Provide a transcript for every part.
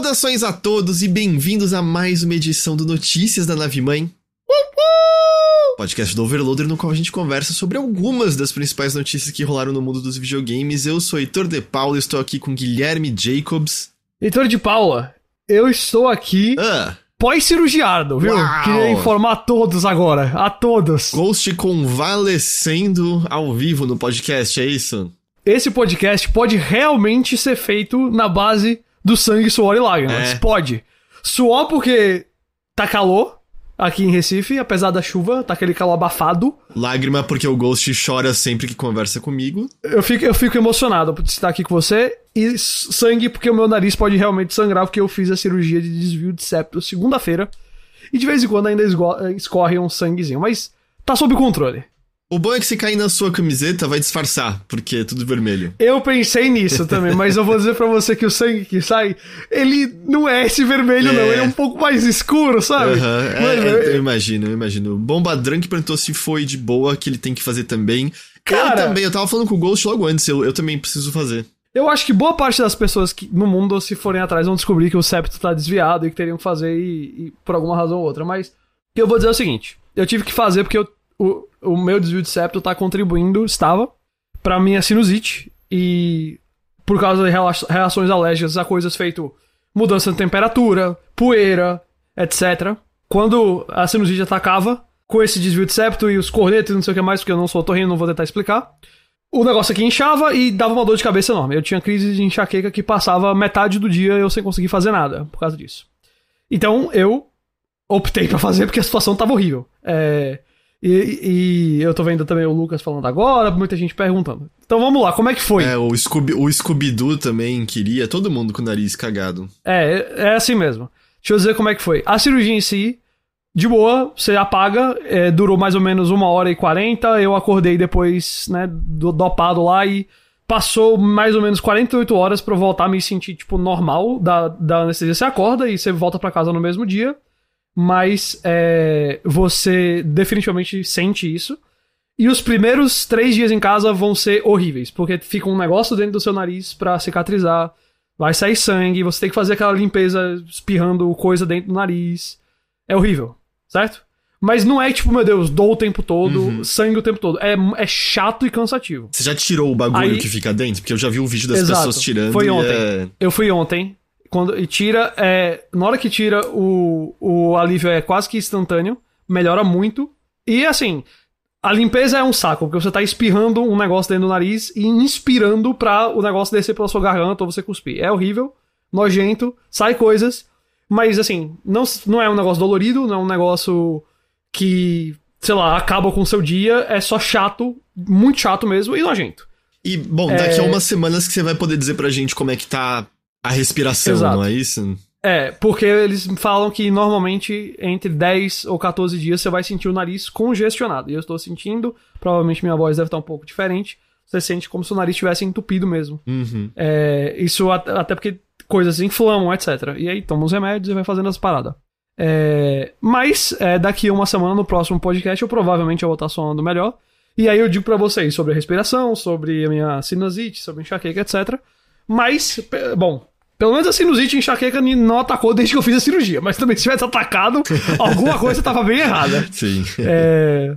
Saudações a todos e bem-vindos a mais uma edição do Notícias da Nave Mãe. Podcast do Overloader, no qual a gente conversa sobre algumas das principais notícias que rolaram no mundo dos videogames. Eu sou Heitor De Paula e estou aqui com Guilherme Jacobs. Heitor de Paula, eu estou aqui Ah, pós-cirurgiado, viu? Uau! Queria informar a todos agora, a todos. Ghost convalescendo ao vivo no podcast, é isso? Esse podcast pode realmente ser feito na base do sangue, suor e lágrimas. É. Pode. Suor porque tá calor aqui em Recife, apesar da chuva, tá aquele calor abafado. Lágrima porque o Ghost chora sempre que conversa comigo. Eu fico, eu fico emocionado por estar aqui com você. E sangue porque o meu nariz pode realmente sangrar porque eu fiz a cirurgia de desvio de septo segunda-feira. E de vez em quando ainda escorre um sanguezinho. Mas tá sob controle. O bom é que se cair na sua camiseta vai disfarçar, porque é tudo vermelho. Eu pensei nisso também, mas eu vou dizer pra você que o sangue que sai, ele não é esse vermelho, É. não. Ele é um pouco mais escuro, sabe? Aham, é, Mano, é, eu- imagino, eu imagino. Bomba Drunk perguntou se foi de boa, que ele tem que fazer também. Cara- eu também, eu tava falando com o Ghost logo antes, eu, eu também preciso fazer. Eu acho que boa parte das pessoas que, no mundo, se forem atrás, vão descobrir que o septo tá desviado e que teriam que fazer e, e por alguma razão ou outra. Mas eu vou dizer é o seguinte: eu tive que fazer porque eu- o, o meu desvio de septo tá contribuindo, estava, pra minha sinusite. E por causa de reações alérgicas a coisas feito mudança de temperatura, poeira, etc. Quando a sinusite atacava, com esse desvio de septo e os cornetos e não sei o que mais, porque eu não sou otorrino, não vou tentar explicar. O negócio aqui inchava e dava uma dor de cabeça enorme. Eu tinha crise de enxaqueca que passava metade do dia eu sem conseguir fazer nada por causa disso. Então eu optei pra fazer porque a situação tava horrível. É, e, e eu tô vendo também o Lucas falando agora, muita gente perguntando. Então vamos lá, como é que foi? É, o Scooby- o Scooby-Doo também queria, todo mundo com o nariz cagado. É, é assim mesmo. Deixa eu dizer como é que foi. A cirurgia em si, de boa, você apaga, é, durou mais ou menos uma hora e quarenta. Eu acordei depois, né, do, dopado lá e passou mais ou menos 48 horas pra eu voltar a me sentir, tipo, normal da, da anestesia. Você acorda e você volta pra casa no mesmo dia, mas é, você definitivamente sente isso. E os primeiros três dias em casa vão ser horríveis, porque fica um negócio dentro do seu nariz pra cicatrizar vai sair sangue, você tem que fazer aquela limpeza espirrando coisa dentro do nariz. É horrível, certo? Mas não é tipo, meu Deus, dou o tempo todo, Uhum. sangue o tempo todo. É, é chato e cansativo. Você já tirou o bagulho Aí- que fica dentro? Porque eu já vi o vídeo das Exato. pessoas tirando. Foi ontem. é- Eu fui ontem, quando e tira, é, na hora que tira, o, o alívio é quase que instantâneo, melhora muito. E assim, a limpeza é um saco, porque você tá espirrando um negócio dentro do nariz e inspirando pra o negócio descer pela sua garganta ou você cuspir. É horrível, nojento, sai coisas, mas assim, não, não é um negócio dolorido, não é um negócio que, sei lá, acaba com o seu dia, é só chato, muito chato mesmo e nojento. E, bom, daqui a É. umas semanas que você vai poder dizer pra gente como é que tá a respiração, Exato. não é isso? É, porque eles falam que normalmente entre 10 ou 14 dias você vai sentir o nariz congestionado. E eu estou sentindo, provavelmente minha voz deve estar um pouco diferente. Você sente como se o nariz estivesse entupido mesmo. Uhum. É, isso at- até porque coisas inflamam, etc. E aí toma os remédios e vai fazendo as paradas. É, mas é, daqui a uma semana, no próximo podcast, eu provavelmente vou estar soando melhor. E aí eu digo pra vocês sobre a respiração, sobre a minha sinusite, sobre enxaqueca, etc. Mas, bom, pelo menos a sinusite enxaqueca não atacou desde que eu fiz a cirurgia. Mas também se tivesse atacado, alguma coisa tava bem errada. Sim. É,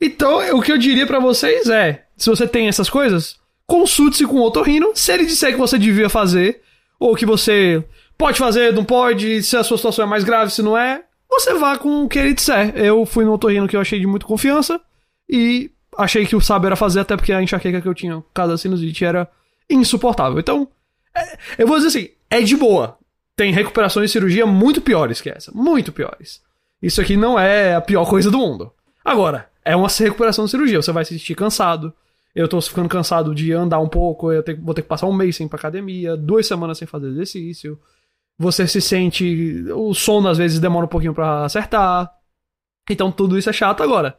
Então, o que eu diria pra vocês é: se você tem essas coisas, consulte-se com o otorrino. Se ele disser que você devia fazer, ou que você pode fazer, não pode, se a sua situação é mais grave, se não é, você vá com o que ele disser. Eu fui no otorrino que eu achei de muita confiança e achei que o sábio era fazer, até porque a enxaqueca que eu tinha, causa da sinusite, era insuportável. Então, é- eu vou dizer assim: é de boa. Tem recuperações de cirurgia muito piores que essa. Muito piores. Isso aqui não é a pior coisa do mundo. Agora, é uma recuperação de cirurgia. Você vai se sentir cansado. Eu tô ficando cansado de andar um pouco. Eu tenho- vou ter que passar um mês sem ir pra academia, duas semanas sem fazer exercício. Você se sente. O sono às vezes demora um pouquinho pra acertar. Então tudo isso é chato. Agora,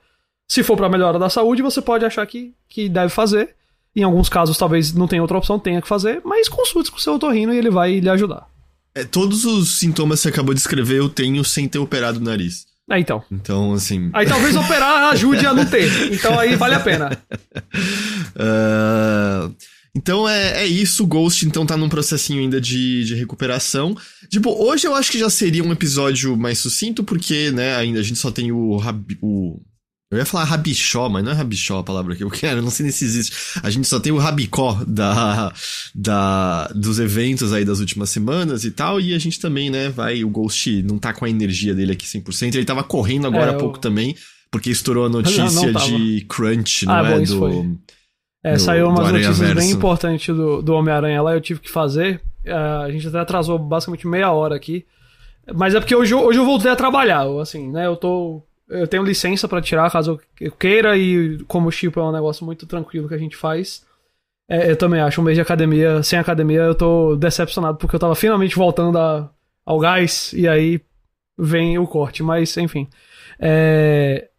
se for pra melhora da saúde, você pode achar que, que deve fazer. Em alguns casos, talvez não tenha outra opção, tenha que fazer, mas consulte com o seu otorrino e ele vai lhe ajudar. É, todos os sintomas que você acabou de escrever eu tenho sem ter operado o nariz. É, então. Então, assim. Aí talvez operar ajude a não ter. Então aí vale a pena. ah, Então é, é isso, o Ghost então tá num processinho ainda de, de recuperação. Tipo, hoje eu acho que já seria um episódio mais sucinto, porque, né, ainda a gente só tem o, o eu ia falar rabichó, mas não é rabichó a palavra que eu quero, não sei nem se existe. A gente só tem o rabicó da, da, dos eventos aí das últimas semanas e tal, e a gente também, né, vai, o Ghost não tá com a energia dele aqui 100%, ele tava correndo agora é, há pouco eu... também, porque estourou a notícia não, não de Crunch, não ah, é, bom, do... É, do, saiu umas notícias Verso. bem importantes do, do Homem-Aranha lá, eu tive que fazer, uh, a gente até atrasou basicamente meia hora aqui, mas é porque hoje, hoje eu voltei a trabalhar, assim, né, eu tô eu tenho licença para tirar caso eu queira, e como o Chipo é um negócio muito tranquilo que a gente faz, é, eu também acho. Um mês de academia, sem academia, eu tô decepcionado porque eu tava finalmente voltando a, ao gás e aí vem o corte. Mas, enfim. É...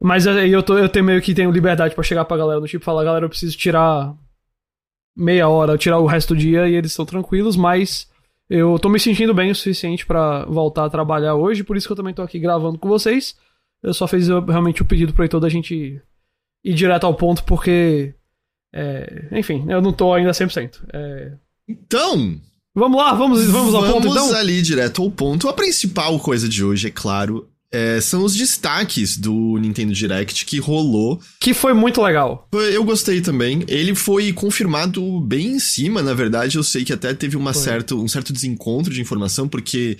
Mas aí eu, tô, eu tenho meio que tenho liberdade para chegar pra galera do tipo falar, galera, eu preciso tirar meia hora, tirar o resto do dia e eles estão tranquilos, mas eu tô me sentindo bem o suficiente para voltar a trabalhar hoje, por isso que eu também tô aqui gravando com vocês. Eu só fiz realmente o pedido pro Heitor da gente ir direto ao ponto, porque. É, enfim, eu não tô ainda 100%. É... Então. Vamos lá, vamos, vamos ao ponto então? Vamos ali direto ao ponto. A principal coisa de hoje, é claro, é, são os destaques do Nintendo Direct que rolou. Que foi muito legal. Eu gostei também. Ele foi confirmado bem em cima, na verdade. Eu sei que até teve uma certo, um certo desencontro de informação, porque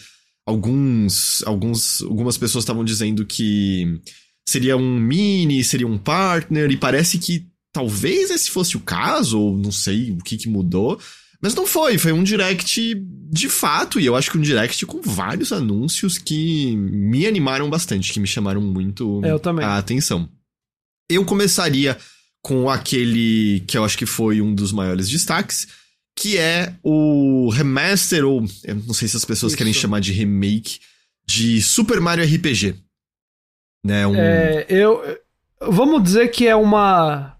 alguns, alguns, algumas pessoas estavam dizendo que seria um mini, seria um partner, e parece que talvez esse fosse o caso, ou não sei o que, que mudou. Mas não foi, foi um direct de fato, e eu acho que um direct com vários anúncios que me animaram bastante, que me chamaram muito a atenção. Eu começaria com aquele que eu acho que foi um dos maiores destaques, que é o remaster, ou eu não sei se as pessoas Isso. querem chamar de remake, de Super Mario RPG. Né, um... É, eu. Vamos dizer que é uma.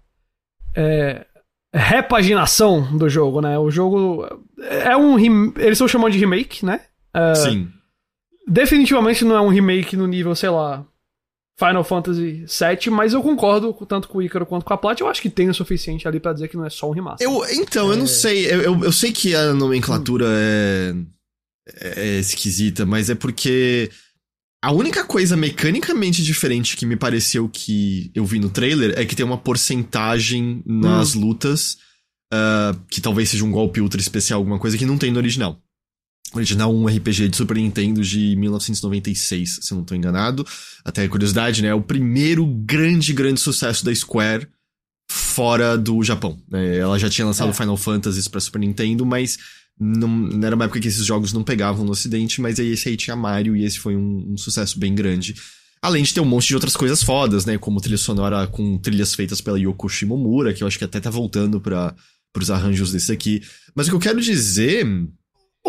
É, repaginação do jogo, né? O jogo é um. Eles estão chamando de remake, né? É, Sim. Definitivamente não é um remake no nível, sei lá, Final Fantasy VII, mas eu concordo tanto com o Icaro quanto com a Plat. Eu acho que tem o suficiente ali para dizer que não é só um remaster. Eu, então, é... eu não é. sei. Eu, eu, eu, sei que a nomenclatura hum. é, é esquisita, mas é porque a única coisa mecanicamente diferente que me pareceu que eu vi no trailer é que tem uma porcentagem nas hum. lutas uh, que talvez seja um golpe ultra especial, alguma coisa que não tem no original original um RPG de Super Nintendo de 1996, se não estou enganado. Até curiosidade, né? É o primeiro grande, grande sucesso da Square fora do Japão. Né? Ela já tinha lançado é. Final Fantasy para Super Nintendo, mas não, não, era uma época que esses jogos não pegavam no ocidente, mas aí esse aí tinha Mario e esse foi um, um sucesso bem grande. Além de ter um monte de outras coisas fodas, né? Como trilha sonora com trilhas feitas pela Yoko Shimomura, que eu acho que até tá voltando para os arranjos desse aqui. Mas o que eu quero dizer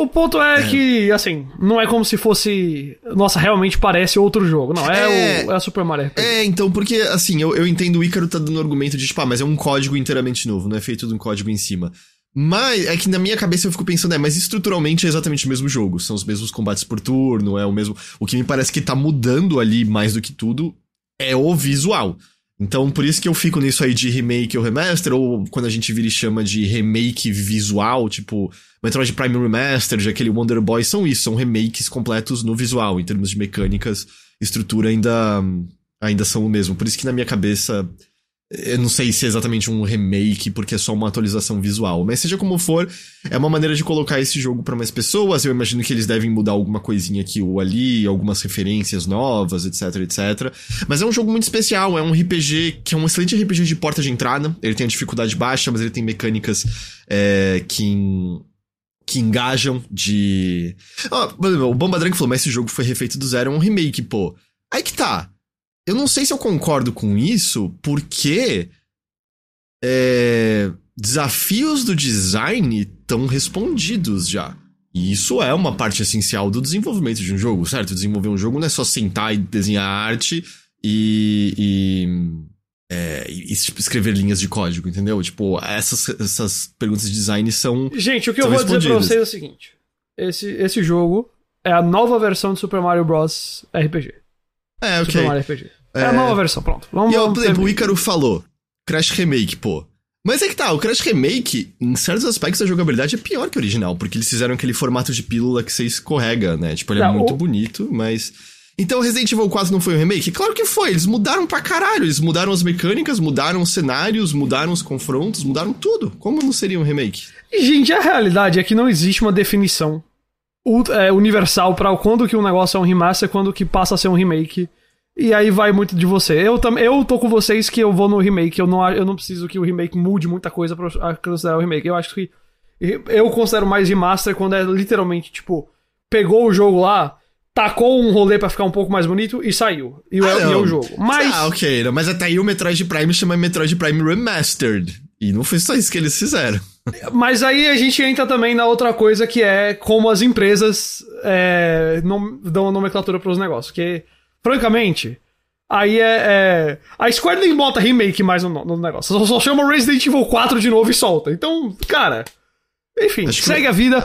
o ponto é, é, que, assim, não é como se fosse. Nossa, realmente parece outro jogo. Não, é, é, o, é a Super Mario RPG. É, então, porque, assim, eu, eu entendo o Ícaro tá dando argumento de, tipo, ah, mas é um código inteiramente novo, não é feito de um código em cima. Mas é que na minha cabeça eu fico pensando, é, mas estruturalmente é exatamente o mesmo jogo. São os mesmos combates por turno, é o mesmo. O que me parece que tá mudando ali mais do que tudo é o visual. Então, por isso que eu fico nisso aí de remake ou remaster, ou quando a gente vira e chama de remake visual, tipo Metroid Prime Remastered, aquele Wonder Boy, são isso, são remakes completos no visual, em termos de mecânicas, estrutura ainda, ainda são o mesmo. Por isso que na minha cabeça eu não sei se é exatamente um remake, porque é só uma atualização visual. Mas seja como for, é uma maneira de colocar esse jogo para mais pessoas. Eu imagino que eles devem mudar alguma coisinha aqui ou ali, algumas referências novas, etc, etc. Mas é um jogo muito especial, é um RPG que é um excelente RPG de porta de entrada. Ele tem a dificuldade baixa, mas ele tem mecânicas é, que que engajam de. Oh, o Bomba Drunk falou, mas esse jogo foi refeito do zero, é um remake, pô. Aí que tá. Eu não sei se eu concordo com isso, porque é, desafios do design estão respondidos já. E isso é uma parte essencial do desenvolvimento de um jogo, certo? Desenvolver um jogo não é só sentar e desenhar arte e, e, é, e escrever linhas de código, entendeu? Tipo, essas, essas perguntas de design são. Gente, o que eu vou dizer pra vocês é o seguinte: esse, esse jogo é a nova versão de Super Mario Bros. RPG. É, ok. Super Mario RPG. É, é a nova versão, pronto. Vamos, e, vamos por exemplo, o Ícaro falou: Crash Remake, pô. Mas é que tá, o Crash Remake, em certos aspectos, a jogabilidade é pior que o original, porque eles fizeram aquele formato de pílula que você escorrega, né? Tipo, ele é Não, muito o- bonito, mas. Então Resident Evil 4 não foi um remake? Claro que foi, eles mudaram pra caralho. Eles mudaram as mecânicas, mudaram os cenários, mudaram os confrontos, mudaram tudo. Como não seria um remake? Gente, a realidade é que não existe uma definição é, universal pra quando que um negócio é um remaster e quando que passa a ser um remake. E aí vai muito de você. Eu, tam, eu tô com vocês que eu vou no remake. Eu não, eu não preciso que o remake mude muita coisa pra considerar o remake. Eu acho que. Eu considero mais remaster quando é literalmente, tipo, pegou o jogo lá, tacou um rolê pra ficar um pouco mais bonito e saiu. E, é, Ah, e é o jogo. Mas. Ah, ok, não, mas até aí o Metroid Prime chama Metroid Prime Remastered. E não foi só isso que eles fizeram. Mas aí a gente entra também na outra coisa que é como as empresas é, nom- dão nomenclatura para os negócios. Que, francamente, aí é, é- A Square nem bota remake mais no, no negócio. Só, só chama Resident Evil 4 de novo e solta. Então, cara. Enfim, Acho que- segue a vida.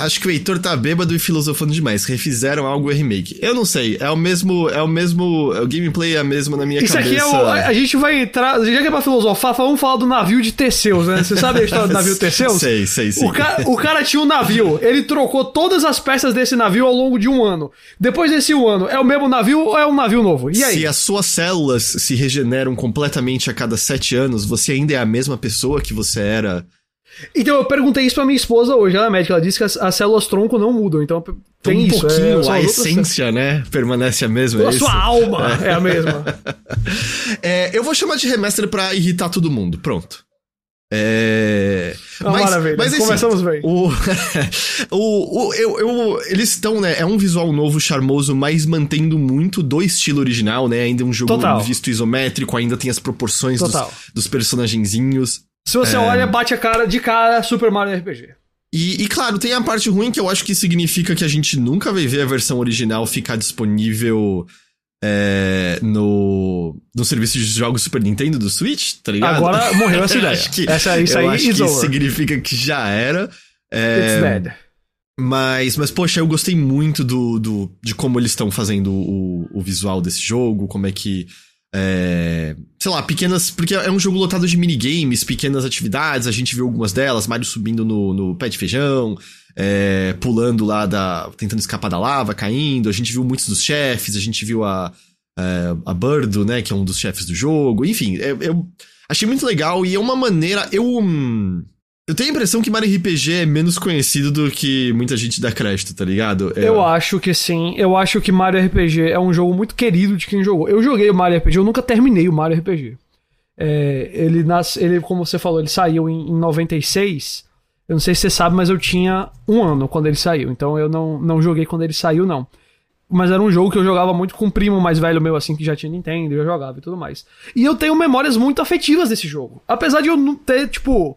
Acho que o Heitor tá bêbado e filosofando demais. Refizeram algo é remake. Eu não sei, é o mesmo. É o mesmo. O gameplay é a mesma na minha Isso cabeça. aqui é o. A gente vai entrar. Já que é pra filosofar, vamos falar do navio de Teseus, né? Você sabe a história do navio Teseus? Sei, sei, sim. O, ca- o cara tinha um navio, ele trocou todas as peças desse navio ao longo de um ano. Depois desse um ano, é o mesmo navio ou é um navio novo? E aí? Se as suas células se regeneram completamente a cada sete anos, você ainda é a mesma pessoa que você era. Então eu perguntei isso pra minha esposa hoje, ela é médica, ela disse que as, as células tronco não mudam, então tem um isso. pouquinho é, a essência, né? Permanece a mesma. células. é A sua alma é a mesma. É, eu vou chamar de remaster pra irritar todo mundo. Pronto. É. Ah, maravilha. assim, Começamos bem. O, o, o- eu, eu- eles estão, né? É um visual novo, charmoso, mas mantendo muito do estilo original, né? Ainda é um jogo Total. visto isométrico, ainda tem as proporções dos, dos personagenzinhos. Se você olha, bate a cara de cara Super Mario RPG. E, e, claro, tem a parte ruim que eu acho que significa que a gente nunca vai ver a versão original ficar disponível é, no, no serviço de jogos Super Nintendo do Switch, tá ligado? Agora morreu essa ideia. acho que- essa, isso aí acho que over. significa que já era. É, It's dead. Mas, mas, poxa, eu gostei muito do, do, de como eles estão fazendo o, o visual desse jogo, como é que. É, sei lá, pequenas. Porque é um jogo lotado de minigames, pequenas atividades, a gente viu algumas delas, Mario subindo no, no pé de feijão, é, pulando lá da. tentando escapar da lava, caindo. A gente viu muitos dos chefes, a gente viu a. é, a Birdo, né, que é um dos chefes do jogo. Enfim, eu, eu achei muito legal e é uma maneira. Eu. hum, eu tenho a impressão que Mario RPG é menos conhecido do que muita gente dá crédito, tá ligado? É- Eu acho que sim. Eu acho que Mario RPG é um jogo muito querido de quem jogou. Eu joguei o Mario RPG, eu nunca terminei o Mario RPG. É, ele, nas, ele, como você falou, ele saiu em, em 96. Eu não sei se você sabe, mas eu tinha um ano quando ele saiu. Então eu não, não joguei quando ele saiu, não. Mas era um jogo que eu jogava muito com um primo mais velho meu, assim, que já tinha Nintendo, eu jogava e tudo mais. E eu tenho memórias muito afetivas desse jogo. Apesar de eu não ter, tipo.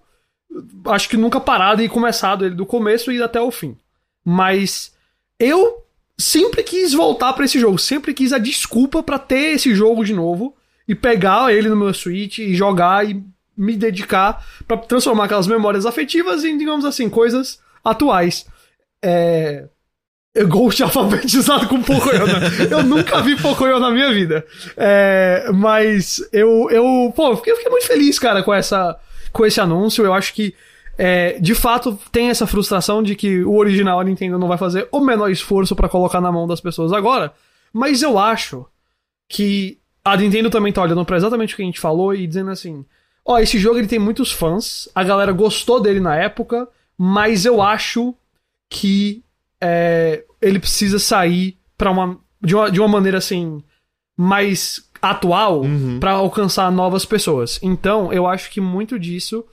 Acho que nunca parado e começado ele do começo e até o fim. Mas eu sempre quis voltar pra esse jogo, sempre quis a desculpa pra ter esse jogo de novo e pegar ele no meu Switch e jogar e me dedicar pra transformar aquelas memórias afetivas em, digamos assim, coisas atuais. É. Eu Ghost alfabetizado com Pocoyo, né? Eu nunca vi Pocoyo na minha vida. É, mas eu, eu, pô, eu fiquei, eu fiquei muito feliz, cara, com essa, com esse anúncio. Eu acho que, é, de fato, tem essa frustração de que o original a Nintendo não vai fazer o menor esforço pra colocar na mão das pessoas agora. Mas eu acho que a Nintendo também tá olhando pra exatamente o que a gente falou e dizendo assim: ó, esse jogo ele tem muitos fãs, a galera gostou dele na época, mas eu acho que é, ele precisa sair para uma de, uma de uma maneira assim mais atual Uhum. pra alcançar novas pessoas. Então, eu acho que muito disso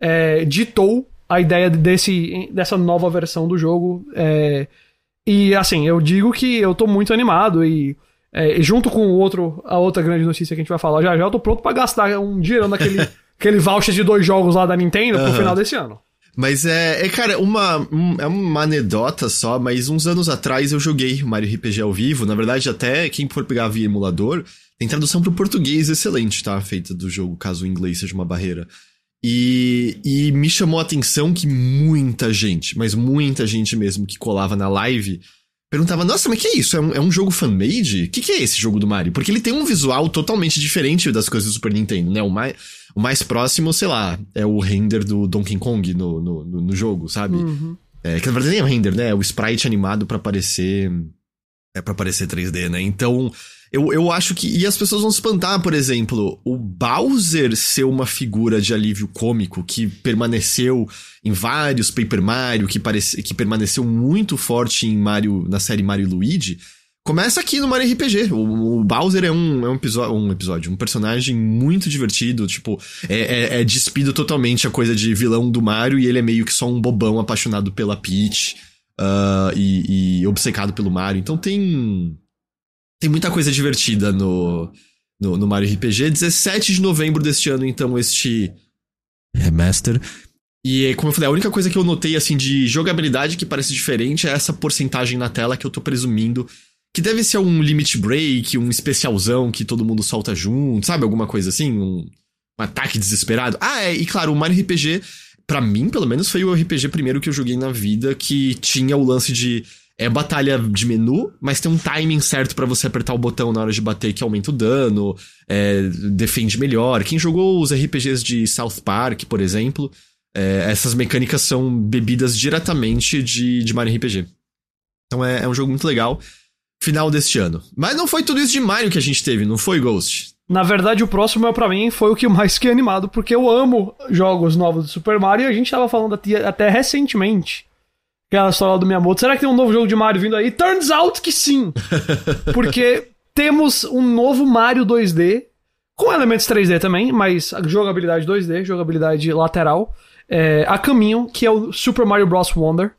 é, ditou a ideia desse, dessa nova versão do jogo. é, e assim, eu digo que eu tô muito animado e é, junto com o outro, a outra grande notícia que a gente vai falar já já, eu tô pronto pra gastar um dinheiro naquele aquele voucher de dois jogos lá da Nintendo pro Aham. final desse ano. Mas é, é, cara, uma, um- é uma anedota só, mas uns anos atrás eu joguei Mario RPG ao vivo. Na verdade, até quem for pegar via emulador, tem tradução pro português excelente, tá? Feita do jogo, caso o inglês seja uma barreira. E, e me chamou a atenção que muita gente, mas muita gente mesmo que colava na live, perguntava, nossa, mas que é isso? É um, é um jogo fan-made? O que, que é esse jogo do Mario? Porque ele tem um visual totalmente diferente das coisas do Super Nintendo, né? O mais, o mais próximo, sei lá, é o render do Donkey Kong no, no, no, no jogo, sabe? Uhum. É, que na verdade nem é o render, né? É o sprite animado para parecer. É para parecer 3D, né? Então, eu, eu acho que. E as pessoas vão se espantar, por exemplo, o Bowser ser uma figura de alívio cômico que permaneceu em vários Paper Mario, que, parece, que permaneceu muito forte em Mario, na série Mario Luigi. Começa aqui no Mario RPG. O, o Bowser é um, é um, episódio, um episódio, um personagem muito divertido. Tipo, é, é, é despido totalmente a coisa de vilão do Mario e ele é meio que só um bobão apaixonado pela Peach uh, e, e obcecado pelo Mario. Então tem tem muita coisa divertida no, no, no, Mario RPG. 17 de novembro deste ano, então, este remaster. E, como eu falei, a única coisa que eu notei, assim, de jogabilidade que parece diferente é essa porcentagem na tela que eu tô presumindo que deve ser um limit break, um especialzão que todo mundo solta junto, sabe? Alguma coisa assim, um, um ataque desesperado. Ah, é, e claro, o Mario RPG, para mim, pelo menos, foi o RPG primeiro que eu joguei na vida que tinha o lance de é batalha de menu, mas tem um timing certo para você apertar o botão na hora de bater que aumenta o dano, é, defende melhor. Quem jogou os RPGs de South Park, por exemplo, é, essas mecânicas são bebidas diretamente de, de Mario RPG. Então é, é um jogo muito legal. Final deste ano. Mas não foi tudo isso de Mario que a gente teve, não foi, Ghost? Na verdade, o próximo é para mim foi o que mais fiquei animado, porque eu amo jogos novos do Super Mario e a gente tava falando até recentemente aquela história do Miyamoto. Será que tem um novo jogo de Mario vindo aí? Turns out que sim. Porque temos um novo Mario 2D, com elementos 3D também, mas jogabilidade 2D, jogabilidade lateral, é, a caminho, que é o Super Mario Bros. Wonder.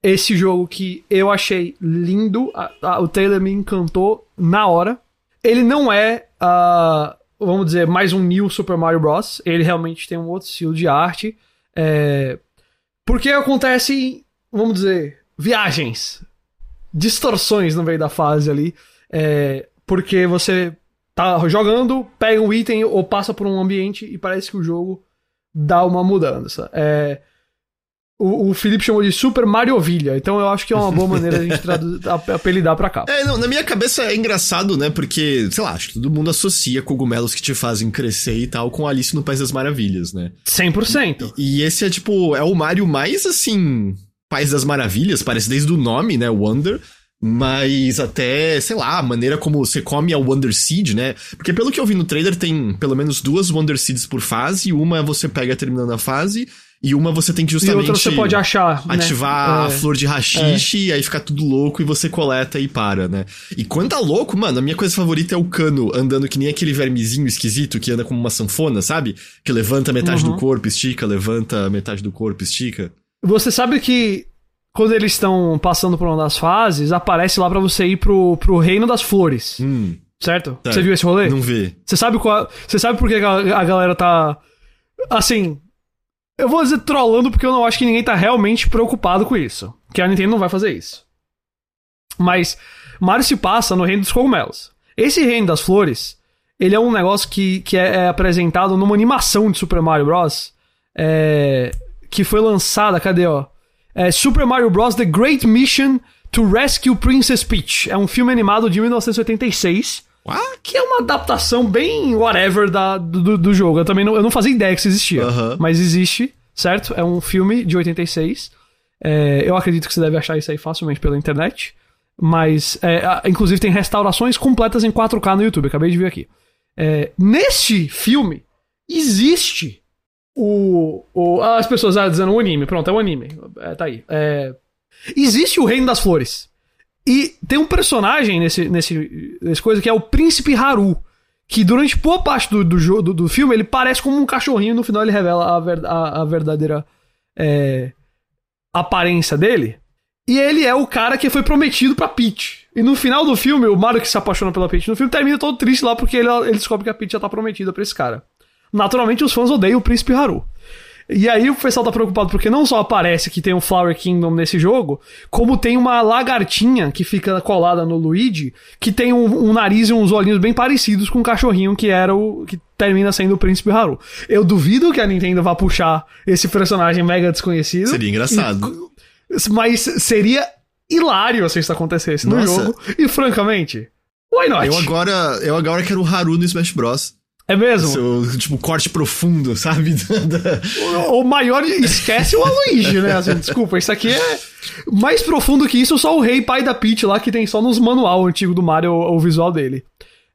Esse jogo que eu achei lindo, a, a, o trailer me encantou na hora. Ele não é, uh, vamos dizer, mais um New Super Mario Bros. Ele realmente tem um outro estilo de arte. É, porque acontece vamos dizer, viagens, distorções no meio da fase ali, é, porque você tá jogando, pega um item ou passa por um ambiente e parece que o jogo dá uma mudança. É, o, o Felipe chamou de Super Mariovilha, então eu acho que é uma boa maneira de a gente apelidar pra cá. É, não, na minha cabeça é engraçado, né? Porque, sei lá, acho que todo mundo associa cogumelos que te fazem crescer e tal com Alice no País das Maravilhas, né? 100%. E, e esse é, tipo, é o Mario mais, assim, País das Maravilhas, parece desde o nome, né? Wonder. Mas até, sei lá, a maneira como você come a Wonder Seed, né? Porque pelo que eu vi no trailer, tem pelo menos duas Wonder Seeds por fase. Uma você pega terminando a fase. E uma você tem que justamente. E outra você pode achar. Né? Ativar né? a flor de rachixe, é. e aí fica tudo louco e você coleta e para, né? E quando tá louco, mano, a minha coisa favorita é o cano andando que nem aquele vermezinho esquisito que anda como uma sanfona, sabe? Que levanta metade uhum. do corpo, estica, levanta metade do corpo, estica. Você sabe que quando eles estão passando por uma das fases, aparece lá para você ir pro, pro Reino das Flores. Hum. Certo? Tá. Você viu esse rolê? Não vi. Você sabe qual. Você sabe por que a, a galera tá. Assim. Eu vou dizer trollando porque eu não acho que ninguém tá realmente preocupado com isso. Que a Nintendo não vai fazer isso. Mas Mario se passa no Reino dos Cogumelos. Esse Reino das Flores, ele é um negócio que, que é, é apresentado numa animação de Super Mario Bros. É, que foi lançada, cadê, ó? É Super Mario Bros. The Great Mission to Rescue Princess Peach. É um filme animado de 1986. What? Que é uma adaptação bem whatever da, do, do jogo. Eu também não, eu não fazia ideia que isso existia. Mas existe, certo? É um filme de 86. É, eu acredito que você deve achar isso aí facilmente pela internet. Mas, é, inclusive, tem restaurações completas em 4K no YouTube. Acabei de ver aqui. É, neste filme, existe o, o, as pessoas ah, dizendo o anime, pronto, é o anime. É, tá aí. É, existe o Reino das Flores. E tem um personagem nesse, nesse, nesse coisa que é o Príncipe Haru. Que durante boa parte do, do, do, do filme ele parece como um cachorrinho e no final ele revela a, ver, a, a verdadeira é, aparência dele. E ele é o cara que foi prometido pra Peach. E no final do filme, o Mario que se apaixona pela Peach no filme termina todo triste lá porque ele, ele descobre que a Peach já tá prometida pra esse cara. Naturalmente, os fãs odeiam o Príncipe Haru. E aí o pessoal tá preocupado porque não só aparece que tem um Flower Kingdom nesse jogo, como tem uma lagartinha que fica colada no Luigi, que tem um, um nariz e uns olhinhos bem parecidos com o cachorrinho que era o que termina sendo o Príncipe Haru. Eu duvido que a Nintendo vá puxar esse personagem mega desconhecido. Seria engraçado. E, mas seria hilário se isso acontecesse no Nossa. jogo. E francamente, why not? Eu agora, eu agora quero o Haru no Smash Bros. É mesmo? Seu, tipo, corte profundo, sabe? O, o maior. Esquece o Aloysio, né? Assim, desculpa, isso aqui é. Mais profundo que isso, só o rei pai da Peach lá, que tem só nos manual antigo do Mario o, o visual dele.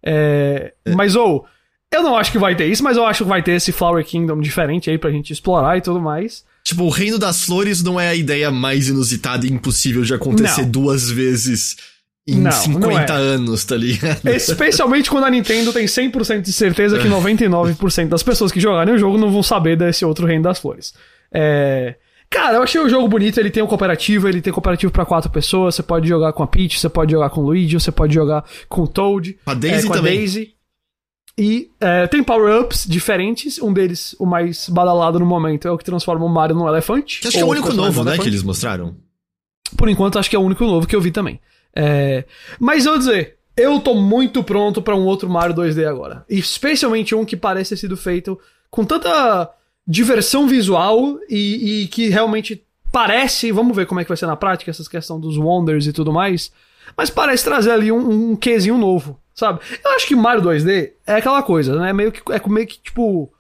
É, Mas, ou. eu não acho que vai ter isso, mas eu acho que vai ter esse Flower Kingdom diferente aí pra gente explorar e tudo mais. Tipo, o Reino das Flores não é a ideia mais inusitada e impossível de acontecer Não. duas vezes em Não, 50 não é. anos, tá ligado? Especialmente quando a Nintendo tem 100% de certeza que 99% das pessoas que jogarem o jogo não vão saber desse outro Reino das Flores. É... Cara, eu achei o jogo bonito, ele tem um cooperativo, ele tem cooperativo pra quatro pessoas, você pode jogar com a Peach, você pode jogar com o Luigi, você pode jogar com o Toad, A Daisy é, com também. a Daisy. E é, tem power-ups diferentes, um deles, o mais badalado no momento, é o que transforma o Mario num elefante. Que acho que é o único novo, né, que eles mostraram. Por enquanto, acho que é o único novo que eu vi também. É, Mas vou dizer, eu tô muito pronto pra um outro Mario 2D agora. Especialmente um que parece ter sido feito com tanta diversão visual e, e que realmente parece. Vamos ver como é que vai ser na prática, essas questão dos Wonders e tudo mais. Mas parece trazer ali um, um quezinho novo, sabe? Eu acho que Mario 2D é aquela coisa, né? Meio que, é meio que tipo.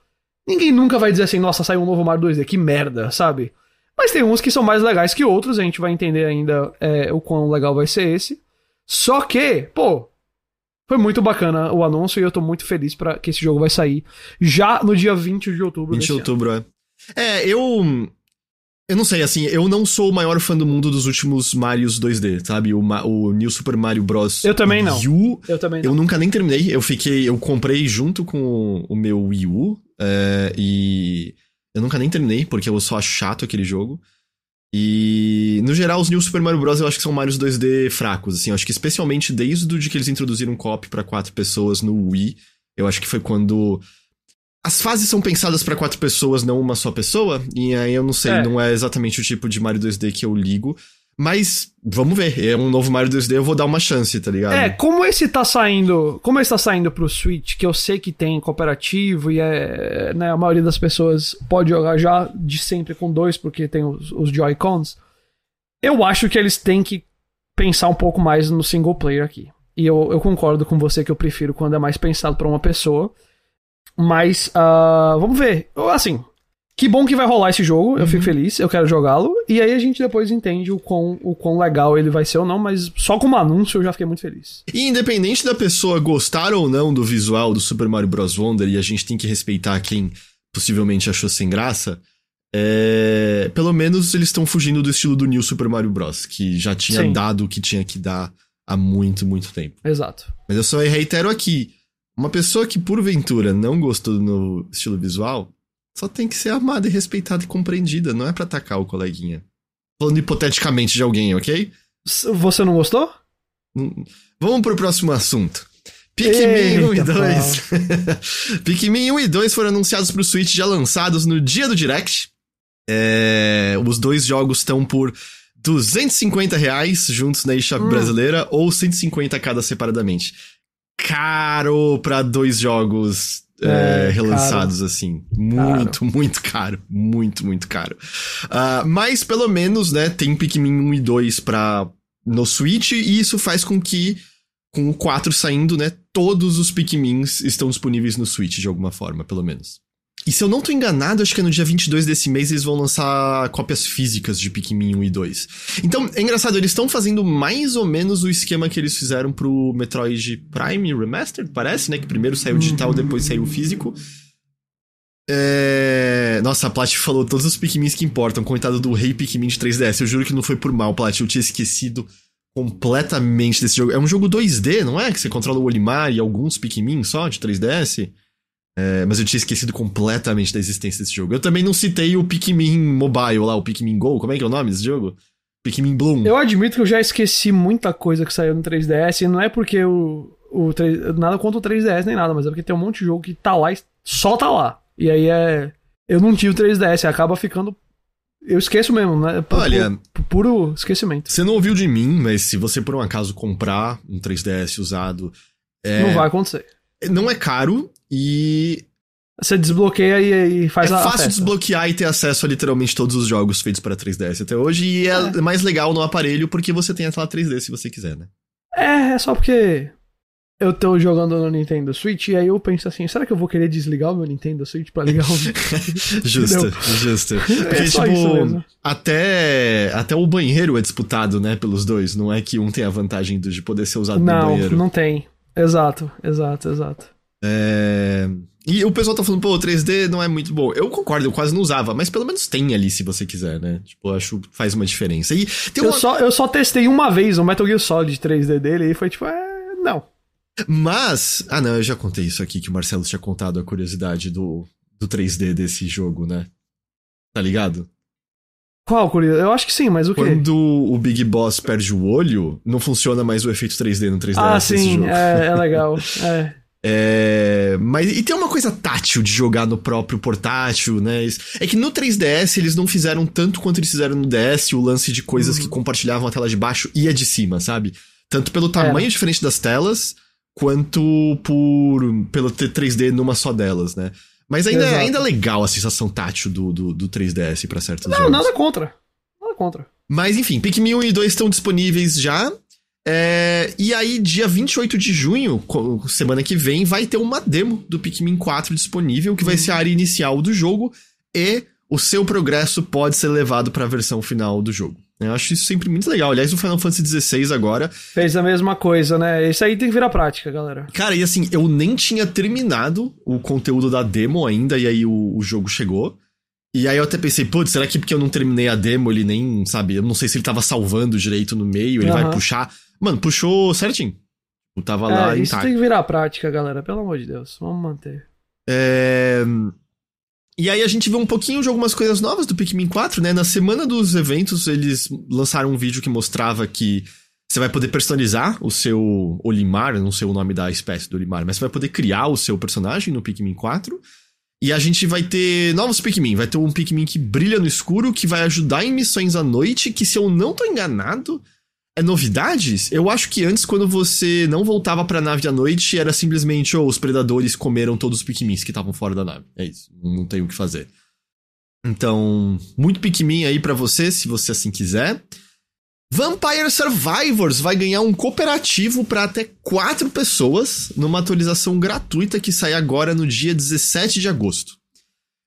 Ninguém nunca vai dizer assim, nossa, saiu um novo Mario 2D, que merda, sabe? Mas tem uns que são mais legais que outros, a gente vai entender ainda é, o quão legal vai ser esse. Só que, pô, foi muito bacana o anúncio e eu tô muito feliz para que esse jogo vai sair já no dia 20 de outubro. 20 desse de ano. outubro, é. É, eu. Eu não sei, assim, eu não sou o maior fã do mundo dos últimos Marios 2D, sabe? O, Ma- o New Super Mario Bros. Eu também não. U, Eu também eu não. nunca nem terminei. Eu fiquei. Eu comprei junto com o, o meu Wii U. é, e. Eu nunca nem terminei, porque eu só acho chato aquele jogo. E. No geral, os New Super Mario Bros. eu acho que são Marios 2D fracos, assim. Eu acho que especialmente desde o de que eles introduziram co-op pra quatro pessoas no Wii. Eu acho que foi quando. As fases são pensadas pra quatro pessoas, não uma só pessoa. E aí eu não sei, É. não é exatamente o tipo de Mario 2D que eu ligo. Mas vamos ver. É um novo Mario 2D, eu vou dar uma chance, tá ligado? É, como esse tá saindo. Como esse tá saindo pro Switch, que eu sei que tem cooperativo e é. Né, a maioria das pessoas pode jogar já de sempre com dois, porque tem os, os Joy-Cons. Eu acho que eles têm que pensar um pouco mais no single player aqui. E eu, eu concordo com você que eu prefiro quando é mais pensado pra uma pessoa. Mas, ah, vamos ver. Assim, que bom que vai rolar esse jogo. Eu fico feliz, eu quero jogá-lo. E aí a gente depois entende o quão, o quão legal ele vai ser ou não. Mas só como anúncio eu já fiquei muito feliz. E independente da pessoa gostar ou não do visual do Super Mario Bros. Wonder, e a gente tem que respeitar quem possivelmente achou sem graça, é... pelo menos eles estão fugindo do estilo do New Super Mario Bros., que já tinha Sim. dado o que tinha que dar há muito, muito tempo. Exato. Mas eu só reitero aqui: uma pessoa que porventura não gostou do novo estilo visual só tem que ser amada e respeitada e compreendida, não é pra atacar o coleguinha. Falando hipoteticamente de alguém, ok? Você não gostou? Hum, Vamos pro próximo assunto. Pikmin 1 e Eita, 2. Pikmin 1 e 2 foram anunciados pro Switch já lançados no dia do Direct. É, os dois jogos estão por 250 reais juntos na eShop Hum. brasileira ou 150 cada separadamente. Caro pra dois jogos é, É, relançados assim. Muito, muito caro. Muito, muito caro. Ah, mas pelo menos, né, tem Pikmin 1 e 2 pra, no Switch e isso faz com que, com o 4 saindo, né, todos os Pikmins estão disponíveis no Switch de alguma forma, pelo menos. E se eu não tô enganado, acho que é no dia 22 desse mês eles vão lançar cópias físicas de Pikmin 1 e 2. Então, é engraçado, eles estão fazendo mais ou menos o esquema que eles fizeram pro Metroid Prime Remastered, parece, né? Que primeiro saiu digital, depois saiu físico. É... Nossa, a Plat falou todos os Pikmins que importam, coitado do Rei Pikmin de 3DS. Eu juro que não foi por mal, Plat, eu tinha esquecido completamente desse jogo. É um jogo 2D, não é? Que você controla o Olimar e alguns Pikmin só de 3DS? É, mas eu tinha esquecido completamente da existência desse jogo. Eu também não citei o Pikmin Mobile lá, o Pikmin Go, como é que é o nome desse jogo? Pikmin Bloom. Eu admito que eu já esqueci muita coisa que saiu no 3DS, e não é porque o, o 3 nada contra o 3DS nem nada, mas é porque tem um monte de jogo que tá lá e só tá lá. E aí é. Eu não tive o 3DS, acaba ficando. Eu esqueço mesmo, né? Por, Olha- por puro esquecimento. Você não ouviu de mim, mas se você por um acaso comprar um 3DS usado, é, Não vai acontecer. não é caro e Você desbloqueia e, e faz é a a fácil festa. desbloquear e ter acesso a literalmente todos os jogos feitos para 3DS até hoje. E é, É. mais legal no aparelho porque você tem a tela 3D se você quiser, né? É, é só porque eu tô jogando no Nintendo Switch e aí eu penso assim, será que eu vou querer desligar o meu Nintendo Switch pra ligar o... Justo, justo. É Porque, isso tipo, até, até o banheiro é disputado, né, pelos dois. Não é que um tem a vantagem de poder ser usado no Não, banheiro. não tem. Exato, exato, exato. É... E o pessoal tá falando, pô, o 3D não é muito bom. Eu concordo, eu quase não usava, mas pelo menos tem ali se você quiser, né? Tipo, eu acho que faz uma diferença. E Eu uma... só, eu só testei uma vez o Metal Gear Solid 3D dele e foi tipo, é, não. Mas. Ah, não, eu já contei isso aqui, que o Marcelo tinha contado a curiosidade do, do 3D desse jogo, né? Tá ligado? Qual, curioso? Eu acho que sim, mas o quê? Quando o Big Boss perde o olho, não funciona mais o efeito 3D no 3D Ah, sim, jogo. é, é legal. É. É, mas e tem uma coisa tátil de jogar no próprio portátil, né? É que no 3DS eles não fizeram tanto quanto eles fizeram no DS, o lance de coisas Uhum. que compartilhavam a tela de baixo e a de cima, sabe? Tanto pelo tamanho diferente das telas, quanto por pelo ter 3D numa só delas, né? Mas ainda, é- Exato. ainda é legal a sensação tátil do, do, do 3DS pra certos Não, jogos. nada contra. Nada contra. Mas enfim, Pikmin 1 e 2 estão disponíveis já. É, e aí, dia 28 de junho, semana que vem, vai ter uma demo do Pikmin 4 disponível, que vai ser a área inicial do jogo, e o seu progresso pode ser levado para a versão final do jogo. Eu acho isso sempre muito legal. Aliás, o Final Fantasy XVI agora. Fez a mesma coisa, né? Isso aí tem que virar prática, galera. Cara, e assim, eu nem tinha terminado o conteúdo da demo ainda, e aí o, o jogo chegou. E aí eu até pensei, putz, será que porque eu não terminei a demo, ele nem, sabe, eu não sei se ele tava salvando direito no meio, ele vai Aham. puxar. Mano, puxou certinho. Eu tava lá É, isso intacto. tem que virar prática, galera. Pelo amor de Deus. Vamos manter. É... E aí a gente viu um pouquinho de algumas coisas novas do Pikmin 4, né? Na semana dos eventos, eles lançaram um vídeo que mostrava que você vai poder personalizar o seu Olimar, não sei o nome da espécie do Olimar, mas você vai poder criar o seu personagem no Pikmin 4. E a gente vai ter novos Pikmin. Vai ter um Pikmin que brilha no escuro, que vai ajudar em missões à noite, que se eu não tô enganado, novidades? Eu acho que antes, quando você não voltava pra nave à noite, era simplesmente, oh, os predadores comeram todos os Pikmins que estavam fora da nave. É isso, não tem o que fazer. Então, muito Pikmin aí pra você, se você assim quiser. Vampire Survivors vai ganhar um cooperativo para até quatro pessoas numa atualização gratuita que sai agora no dia 17 de agosto.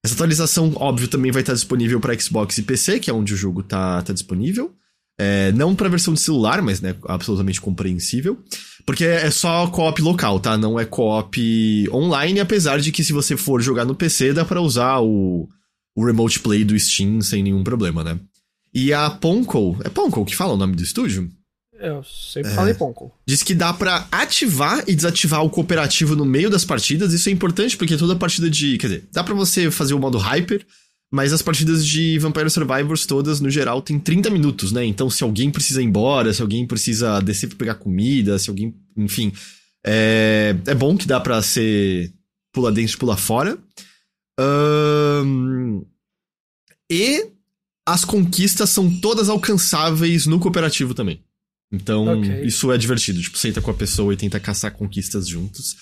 Essa atualização, óbvio, também vai estar disponível para Xbox e PC, que é onde o jogo tá, tá disponível. É, não pra versão de celular, mas né, absolutamente compreensível. Porque é só co-op local, tá? Não é co-op online, apesar de que se você for jogar no PC, dá pra usar o, o Remote Play do Steam sem nenhum problema, né? E a Ponko, é Ponko que fala o nome do estúdio? Eu sempre É. falei Ponko. Diz que dá pra ativar e desativar o cooperativo no meio das partidas. Isso é importante porque toda partida de. Quer dizer, dá pra você fazer o modo Hyper, mas as partidas de Vampire Survivors todas, no geral, tem 30 minutos, né? Então, se alguém precisa ir embora, se alguém precisa descer pra pegar comida, se alguém. Enfim. É, é bom que dá pra ser pula dentro e pula fora. Ahn, E as conquistas são todas alcançáveis no cooperativo também. Então, Ok. isso é divertido. Tipo, senta com a pessoa e tenta caçar conquistas juntos.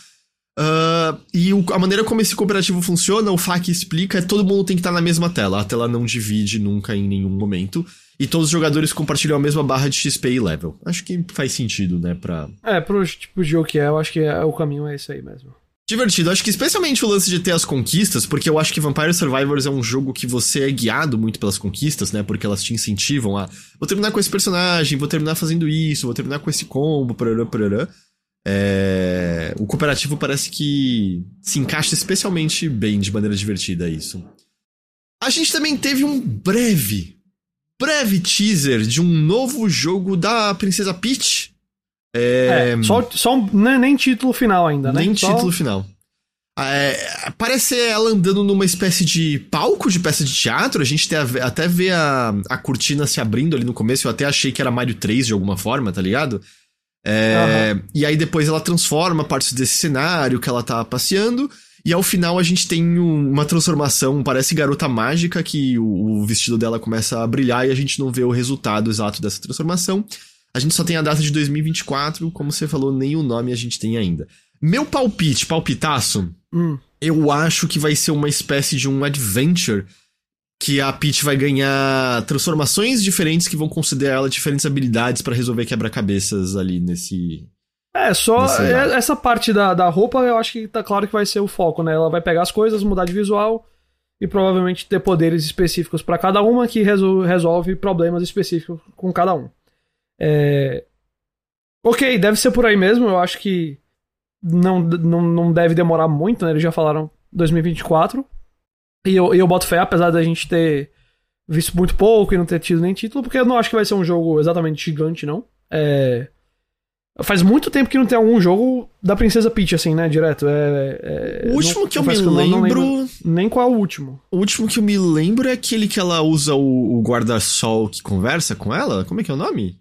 Ah, e o- a maneira como esse cooperativo funciona, o FAQ explica, é todo mundo tem que estar na mesma tela. A tela não divide nunca em nenhum momento. E todos os jogadores compartilham a mesma barra de XP e level. Acho que faz sentido, né? Pra... É, pro tipo de jogo que é, eu acho que é, o caminho é esse aí mesmo. Divertido. Acho que especialmente o lance de ter as conquistas, porque eu acho que Vampire Survivors é um jogo que você é guiado muito pelas conquistas, né? Porque elas te incentivam a. Vou terminar com esse personagem, vou terminar fazendo isso, vou terminar com esse combo, parará, parará. É... O cooperativo parece que se encaixa especialmente bem de maneira divertida isso. A gente também teve um breve, breve teaser de um novo jogo da Princesa Peach. É, É, só, só um- nem, título final ainda, né? nem Só- título final. É, parece ela andando numa espécie de palco de peça de teatro. A gente tem a- até vê a, a cortina se abrindo ali no começo. Eu até achei que era Mario 3 de alguma forma, tá ligado? É, E aí depois ela transforma partes desse cenário que ela tá passeando. E ao final a gente tem um- uma transformação, parece garota mágica, que o, o vestido dela começa a brilhar e a gente não vê o resultado exato dessa transformação. A gente só tem a data de 2024, como você falou, nem o nome a gente tem ainda. Meu palpite, palpitaço, Hum, eu acho que vai ser uma espécie de um adventure que a Peach vai ganhar transformações diferentes que vão considerar ela diferentes habilidades para resolver quebra-cabeças ali nesse. É, só é, essa parte da, da roupa eu acho que tá claro que vai ser o foco, né? Ela vai pegar as coisas, mudar de visual e provavelmente ter poderes específicos para cada uma que resol resolve problemas específicos com cada um. É... Ok, deve ser por aí mesmo, eu acho que não, não, não deve demorar muito, né? Eles já falaram 2024. E eu, eu boto fé, apesar da gente ter visto muito pouco e não ter tido nem título, porque eu não acho que vai ser um jogo exatamente gigante, não. É... Faz muito tempo que não tem algum jogo da Princesa Peach, assim, né? Direto. É, é... o último não, que eu me lembro... Não, lembro... Nem qual é o último. O último que eu me lembro é aquele que ela usa o, o guarda-sol que conversa com ela. Como é que é o nome?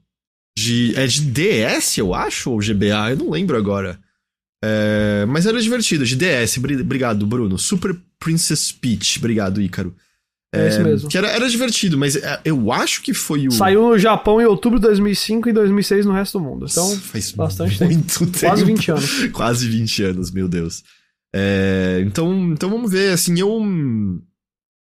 De, é de DS, eu acho, ou GBA, eu não lembro agora. É, mas era divertido, de DS, obrigado, Bruno. Super Princess Peach, obrigado, Ícaro. É, é isso mesmo. Que era, era divertido, mas é, eu acho que foi o. Saiu no Japão em outubro de 2005 e 2006 no resto do mundo. Então, faz bastante muito tempo. tempo. Quase 20 anos. Quase 20 anos, meu Deus. É, então, então vamos ver, assim, eu.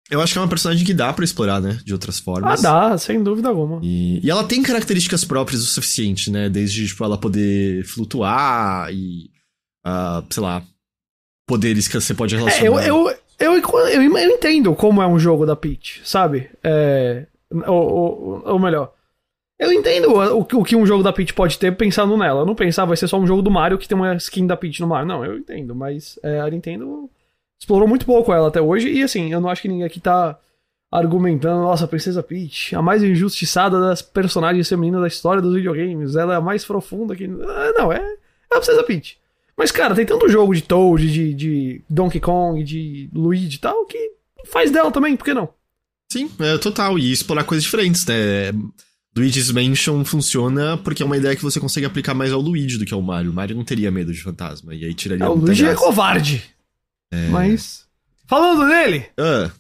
Eu acho que é uma personagem que dá para explorar, né? De outras formas. Ah, dá, sem dúvida alguma. E, e ela tem características próprias o suficiente, né? Desde, tipo, ela poder flutuar e uh, sei lá, poderes que você pode é, relacionar. É, eu, eu, eu, eu, eu, entendo como é um jogo da Peach, sabe? É, ou, ou, ou melhor, eu entendo o, o, que um jogo da Peach pode ter pensando nela. Eu não pensava vai ser só um jogo do Mario que tem uma skin da Peach no Mario. Não, eu entendo, mas é, a Nintendo explorou muito pouco ela até hoje. E assim, eu não acho que ninguém aqui tá argumentando, nossa, Princesa Peach, a mais injustiçada das personagens femininas da história dos videogames. Ela é a mais profunda que. Ah, não, é, é a Princesa Peach. Mas, cara, tem tanto jogo de Toad, de, de Donkey Kong, de Luigi e tal, que faz dela também, por que não? Sim, é total. E explorar coisas diferentes, né? Luigi's Mansion funciona porque é uma ideia que você consegue aplicar mais ao Luigi do que ao Mario. O Mario não teria medo de fantasma, e aí tiraria é, O Luigi é graça. é covarde. É... Mas. Falando nele! Ah.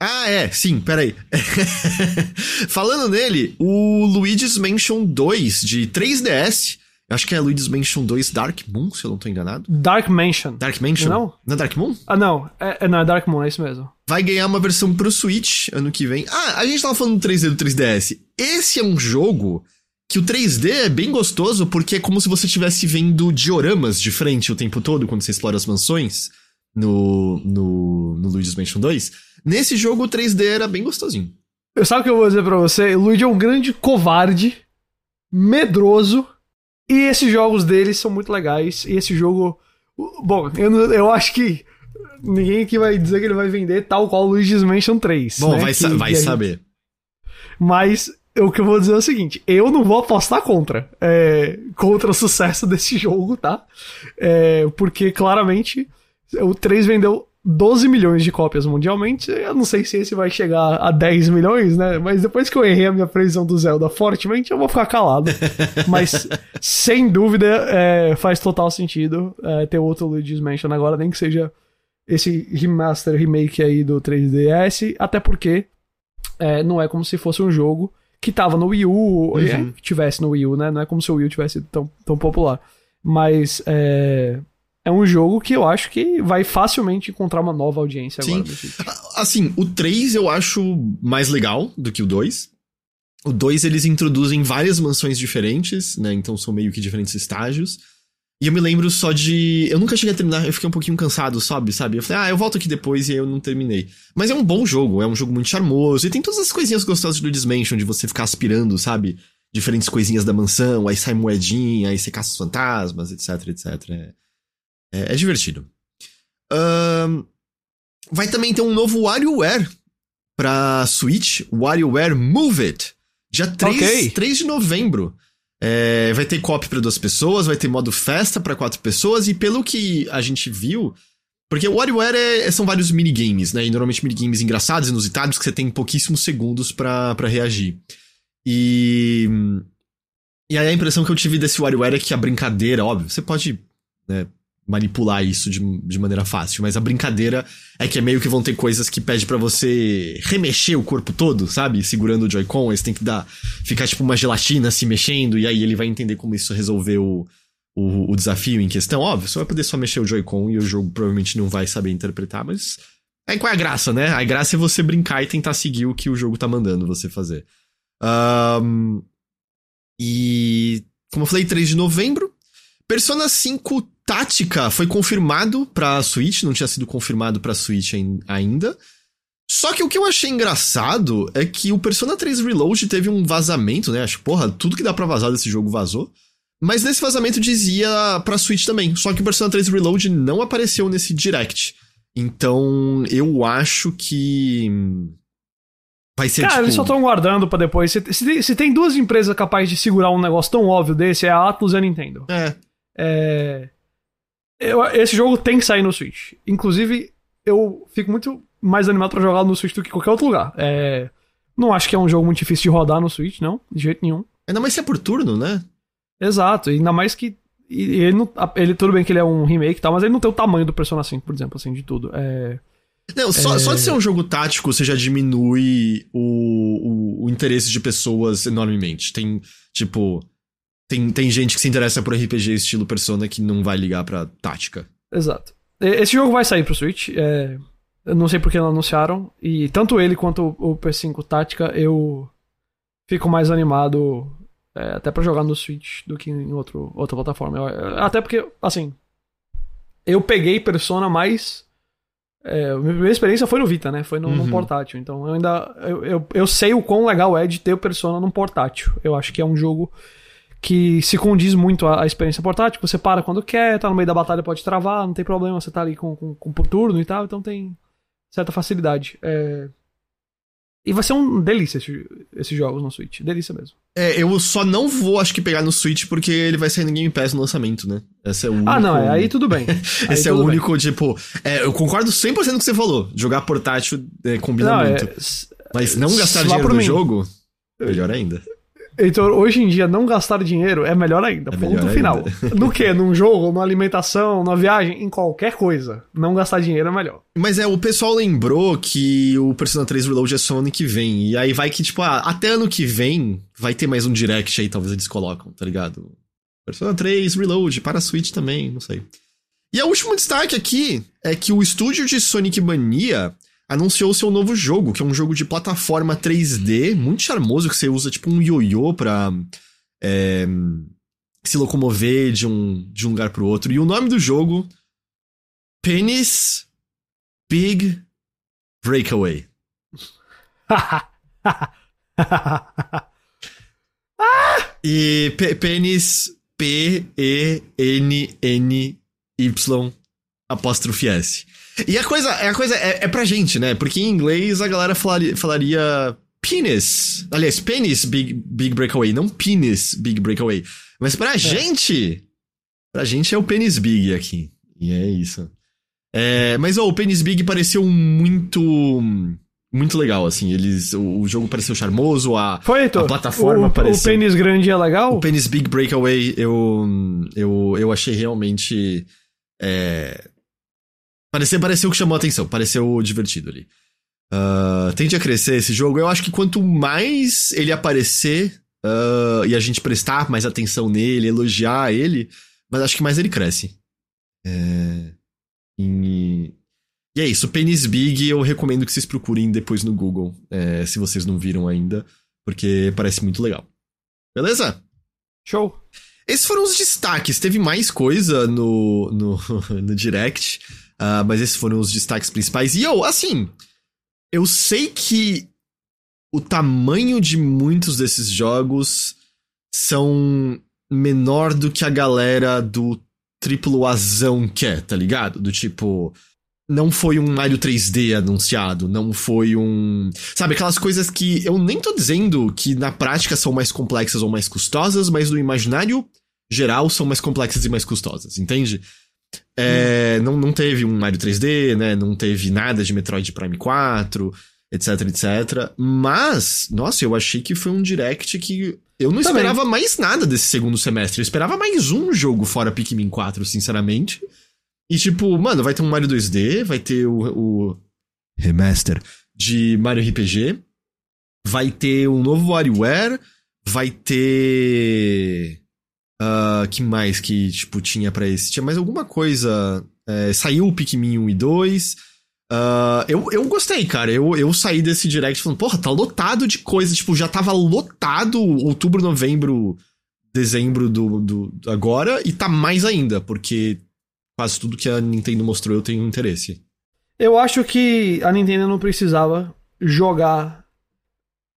Ah, é, sim, peraí. Falando nele, o Luigi's Mansion 2 de 3DS acho que é Luigi's Mansion 2 Dark Moon, se eu não tô enganado. Dark Mansion. Dark Mansion? Não? Não é Dark Moon? Ah, não. É, é, não, é Dark Moon, é isso mesmo. Vai ganhar uma versão pro Switch ano que vem. Ah, a gente tava falando do 3D do 3DS. Esse é um jogo que o 3D é bem gostoso porque é como se você estivesse vendo dioramas de frente o tempo todo quando você explora as mansões no, no, no Luigi's Mansion 2. Nesse jogo o 3D era bem gostosinho. Eu sabe o que eu vou dizer pra você? O Luigi é um grande covarde, medroso e esses jogos deles são muito legais. E esse jogo. Bom, eu, eu acho que ninguém aqui vai dizer que ele vai vender tal qual o Luigi's Mansion 3. Bom, né? vai, que, vai que saber. Gente... Mas o que eu vou dizer é o seguinte: eu não vou apostar contra. É, contra o sucesso desse jogo, tá? É, porque claramente o 3 vendeu 12 milhões de cópias mundialmente. Eu não sei se esse vai chegar a 10 milhões, né? Mas depois que eu errei a minha previsão do Zelda fortemente, eu vou ficar calado. Mas, sem dúvida, é, faz total sentido é, ter outro Luigi's Mansion agora, nem que seja esse remaster, remake aí do 3DS. Até porque é, não é como se fosse um jogo que tava no Wii U, uhum. É, tivesse no Wii U, né? Não é como se o Wii U tivesse tão, tão popular. Mas, é é um jogo que eu acho que vai facilmente encontrar uma nova audiência Sim. agora. Assim, o 3 eu acho mais legal do que o 2. O 2 eles introduzem várias mansões diferentes, né? Então são meio que diferentes estágios. E eu me lembro só de. Eu nunca cheguei a terminar, eu fiquei um pouquinho cansado, sabe? sabe? Eu falei, ah, eu volto aqui depois e aí eu não terminei. Mas é um bom jogo, é um jogo muito charmoso. E tem todas as coisinhas gostosas do Dismansion, de você ficar aspirando, sabe? Diferentes coisinhas da mansão, aí sai moedinha, aí você caça os fantasmas, etc, etc. É. É, é divertido. Um, vai também ter um novo WarioWare pra Switch, WarioWare Move It, dia 3, okay. 3 de novembro. É, vai ter copy para duas pessoas, vai ter modo festa para quatro pessoas, e pelo que a gente viu, porque o WarioWare é, são vários minigames, né? E normalmente minigames engraçados, inusitados, que você tem pouquíssimos segundos para reagir. E. E aí a impressão que eu tive desse WarioWare é que a brincadeira, óbvio, você pode né, manipular isso de, de maneira fácil, mas a brincadeira é que é meio que vão ter coisas que pede para você remexer o corpo todo, sabe? Segurando o Joy-Con, você tem que dar ficar tipo uma gelatina se mexendo e aí ele vai entender como isso resolveu o, o, o desafio em questão. Óbvio, você vai poder só mexer o Joy-Con e o jogo provavelmente não vai saber interpretar, mas. Aí qual é a graça, né? A graça é você brincar e tentar seguir o que o jogo tá mandando você fazer. Um, e. Como eu falei, 3 de novembro. Persona 5 Tática foi confirmado pra Switch, não tinha sido confirmado pra Switch ainda. Só que o que eu achei engraçado é que o Persona 3 Reload teve um vazamento, né? Acho que, porra, tudo que dá pra vazar desse jogo vazou. Mas nesse vazamento dizia pra Switch também. Só que o Persona 3 Reload não apareceu nesse direct. Então, eu acho que. Vai ser Cara, tipo... eles só estão guardando para depois. Se, se, se, tem duas empresas capazes de segurar um negócio tão óbvio desse, é a Atlus e a Nintendo. É. é... Eu, esse jogo tem que sair no Switch. Inclusive, eu fico muito mais animado para jogar no Switch do que qualquer outro lugar. É... Não acho que é um jogo muito difícil de rodar no Switch, não, de jeito nenhum. Ainda mais se é por turno, né? Exato, ainda mais que. Ele, não, ele tudo bem que ele é um remake e tal, mas ele não tem o tamanho do Persona 5, por exemplo, assim, de tudo. É. Não, só, é... só de ser um jogo tático, você já diminui o, o, o, interesse de pessoas enormemente. Tem, tipo. Tem, tem gente que se interessa por RPG estilo Persona que não vai ligar pra tática. Exato. Esse jogo vai sair pro Switch. É... Eu não sei porque não anunciaram. E tanto ele quanto o P5 Tática, eu fico mais animado é, até para jogar no Switch do que em outro, outra plataforma. Eu, até porque, assim. Eu peguei Persona mais é, a minha primeira experiência foi no Vita, né? Foi no, uhum. portátil. Então eu ainda. Eu, eu, eu, sei o quão legal é de ter o Persona num portátil. Eu acho que é um jogo que se condiz muito à, à experiência portátil. Você para quando quer, tá no meio da batalha, pode travar, não tem problema, você tá ali com, com, com por turno e tal, então tem certa facilidade. É, e vai ser um delícia esse, esses jogos no Switch. Delícia mesmo. É, eu só não vou, acho que, pegar no Switch porque ele vai sair no Game Pass no lançamento, né? Esse é o único... Ah, não, é, aí tudo bem. Esse é o único, bem. tipo. É, eu concordo 100% com o que você falou. Jogar portátil é, combina não, é, muito. Mas não gastar dinheiro no mim. jogo, melhor ainda. Então, hoje em dia, não gastar dinheiro é melhor ainda. É ponto melhor final. Ainda. Do que num jogo, numa alimentação, numa viagem, em qualquer coisa. Não gastar dinheiro é melhor. Mas é, o pessoal lembrou que o Persona 3 Reload é só ano que vem. E aí vai que, tipo, ah, até ano que vem vai ter mais um direct aí, talvez eles colocam, tá ligado? Persona 3 Reload para a Switch também, não sei. E o último destaque aqui é que o estúdio de Sonic Mania anunciou seu novo jogo, que é um jogo de plataforma 3D, muito charmoso, que você usa tipo um ioiô pra é, se locomover de um, de um lugar pro outro. E o nome do jogo, Penis Big Breakaway. e Penis P-E-N-N-Y apóstrofe S. E a coisa, a coisa é, é pra gente, né? Porque em inglês a galera falaria, falaria penis. Aliás, penis big, big breakaway, não penis big breakaway. Mas pra é. gente, pra gente é o penis big aqui. E é isso. É, mas oh, o penis big pareceu muito muito legal, assim. Eles, o, o jogo pareceu charmoso, a, Foi, Heitor, a plataforma o, pareceu. O pênis grande é legal? O pênis Big Breakaway eu, eu, eu achei realmente. É, Pareceu, pareceu que chamou a atenção, pareceu divertido ali. Uh, tende a crescer esse jogo. Eu acho que quanto mais ele aparecer uh, e a gente prestar mais atenção nele, elogiar ele, mas acho que mais ele cresce. É... E... e é isso, Penis Big eu recomendo que vocês procurem depois no Google, é, se vocês não viram ainda, porque parece muito legal. Beleza? Show! Esses foram os destaques. Teve mais coisa no, no, no Direct. Uh, mas esses foram os destaques principais. E eu, assim, eu sei que o tamanho de muitos desses jogos são menor do que a galera do triplo Azão quer, tá ligado? Do tipo, não foi um Mario 3D anunciado, não foi um. Sabe, aquelas coisas que eu nem tô dizendo que na prática são mais complexas ou mais custosas, mas no imaginário geral são mais complexas e mais custosas, entende? É, não, não teve um Mario 3D, né? Não teve nada de Metroid Prime 4, etc, etc. Mas, nossa, eu achei que foi um direct que eu não Também. esperava mais nada desse segundo semestre. Eu esperava mais um jogo fora Pikmin 4, sinceramente. E tipo, mano, vai ter um Mario 2D, vai ter o, o remaster de Mario RPG, vai ter um novo WarioWare, vai ter Uh, que mais que, tipo, tinha pra esse? Tinha mais alguma coisa. É, saiu o Pikmin 1 e 2. Uh, eu, eu gostei, cara. Eu, eu saí desse direct falando, porra, tá lotado de coisa. Tipo, já tava lotado outubro, novembro, dezembro do, do agora, e tá mais ainda, porque quase tudo que a Nintendo mostrou eu tenho interesse. Eu acho que a Nintendo não precisava jogar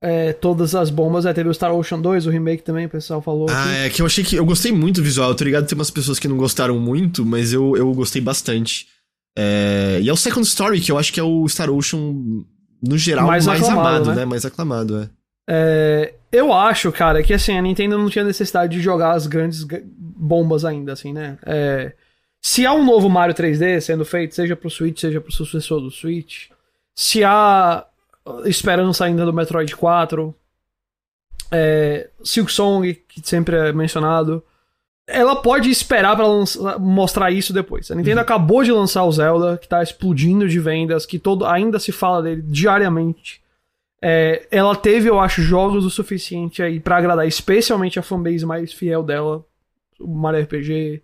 é, todas as bombas. É, teve o Star Ocean 2, o remake também, o pessoal falou. Ah, que... é que eu achei que. Eu gostei muito do visual, tô ligado? Tem umas pessoas que não gostaram muito, mas eu, eu gostei bastante. É, e é o Second Story, que eu acho que é o Star Ocean, no geral, mais, mais amado, né? né? Mais aclamado, é. é. Eu acho, cara, que assim, a Nintendo não tinha necessidade de jogar as grandes bombas ainda, assim, né? É, se há um novo Mario 3D sendo feito, seja pro Switch, seja pro sucessor do Switch, se há esperança ainda do Metroid 4, é, Silk Song, que sempre é mencionado, ela pode esperar para mostrar isso depois. A Nintendo uhum. acabou de lançar o Zelda, que tá explodindo de vendas, que todo ainda se fala dele diariamente. É, ela teve, eu acho, jogos o suficiente aí para agradar especialmente a fanbase mais fiel dela, o Mario RPG,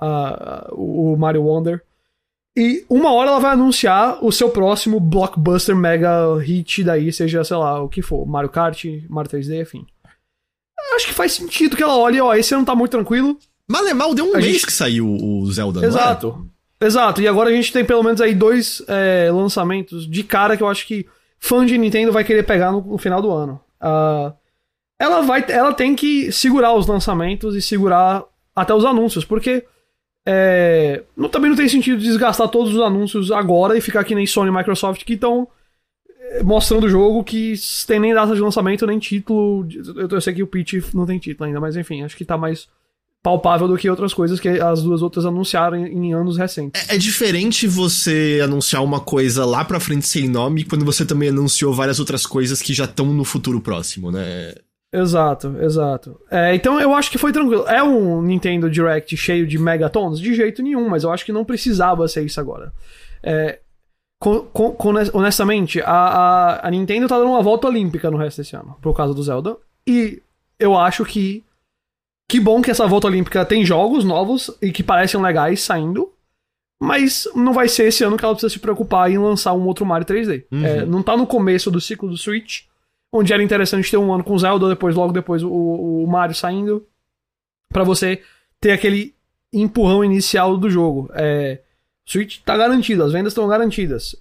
a, o Mario Wonder. E uma hora ela vai anunciar o seu próximo blockbuster mega hit daí, seja, sei lá, o que for, Mario Kart, Mario 3D, enfim acho que faz sentido que ela olhe, ó, esse ano tá muito tranquilo. Malemal deu um a mês gente... que saiu o Zelda, Exato. É? Exato. E agora a gente tem pelo menos aí dois é, lançamentos de cara que eu acho que fã de Nintendo vai querer pegar no, no final do ano. Uh, ela vai, ela tem que segurar os lançamentos e segurar até os anúncios, porque é, não, também não tem sentido desgastar todos os anúncios agora e ficar que nem Sony e Microsoft que estão mostrando o jogo que tem nem data de lançamento, nem título. Eu, eu sei que o Peach não tem título ainda, mas enfim, acho que tá mais palpável do que outras coisas que as duas outras anunciaram em, em anos recentes. É, é, diferente você anunciar uma coisa lá pra frente sem nome quando você também anunciou várias outras coisas que já estão no futuro próximo, né? Exato, exato. É, então eu acho que foi tranquilo. É um Nintendo Direct cheio de megatons? De jeito nenhum, mas eu acho que não precisava ser isso agora. É, com, com, honestamente, a, a, a, Nintendo tá dando uma volta olímpica no resto desse ano, por causa do Zelda. E eu acho que. Que bom que essa volta olímpica tem jogos novos e que parecem legais saindo. Mas não vai ser esse ano que ela precisa se preocupar em lançar um outro Mario 3D. Uhum. É, não tá no começo do ciclo do Switch, onde era interessante ter um ano com Zelda, depois, logo depois, o, o Mario saindo. para você ter aquele empurrão inicial do jogo. É, Switch tá garantido, as vendas estão garantidas.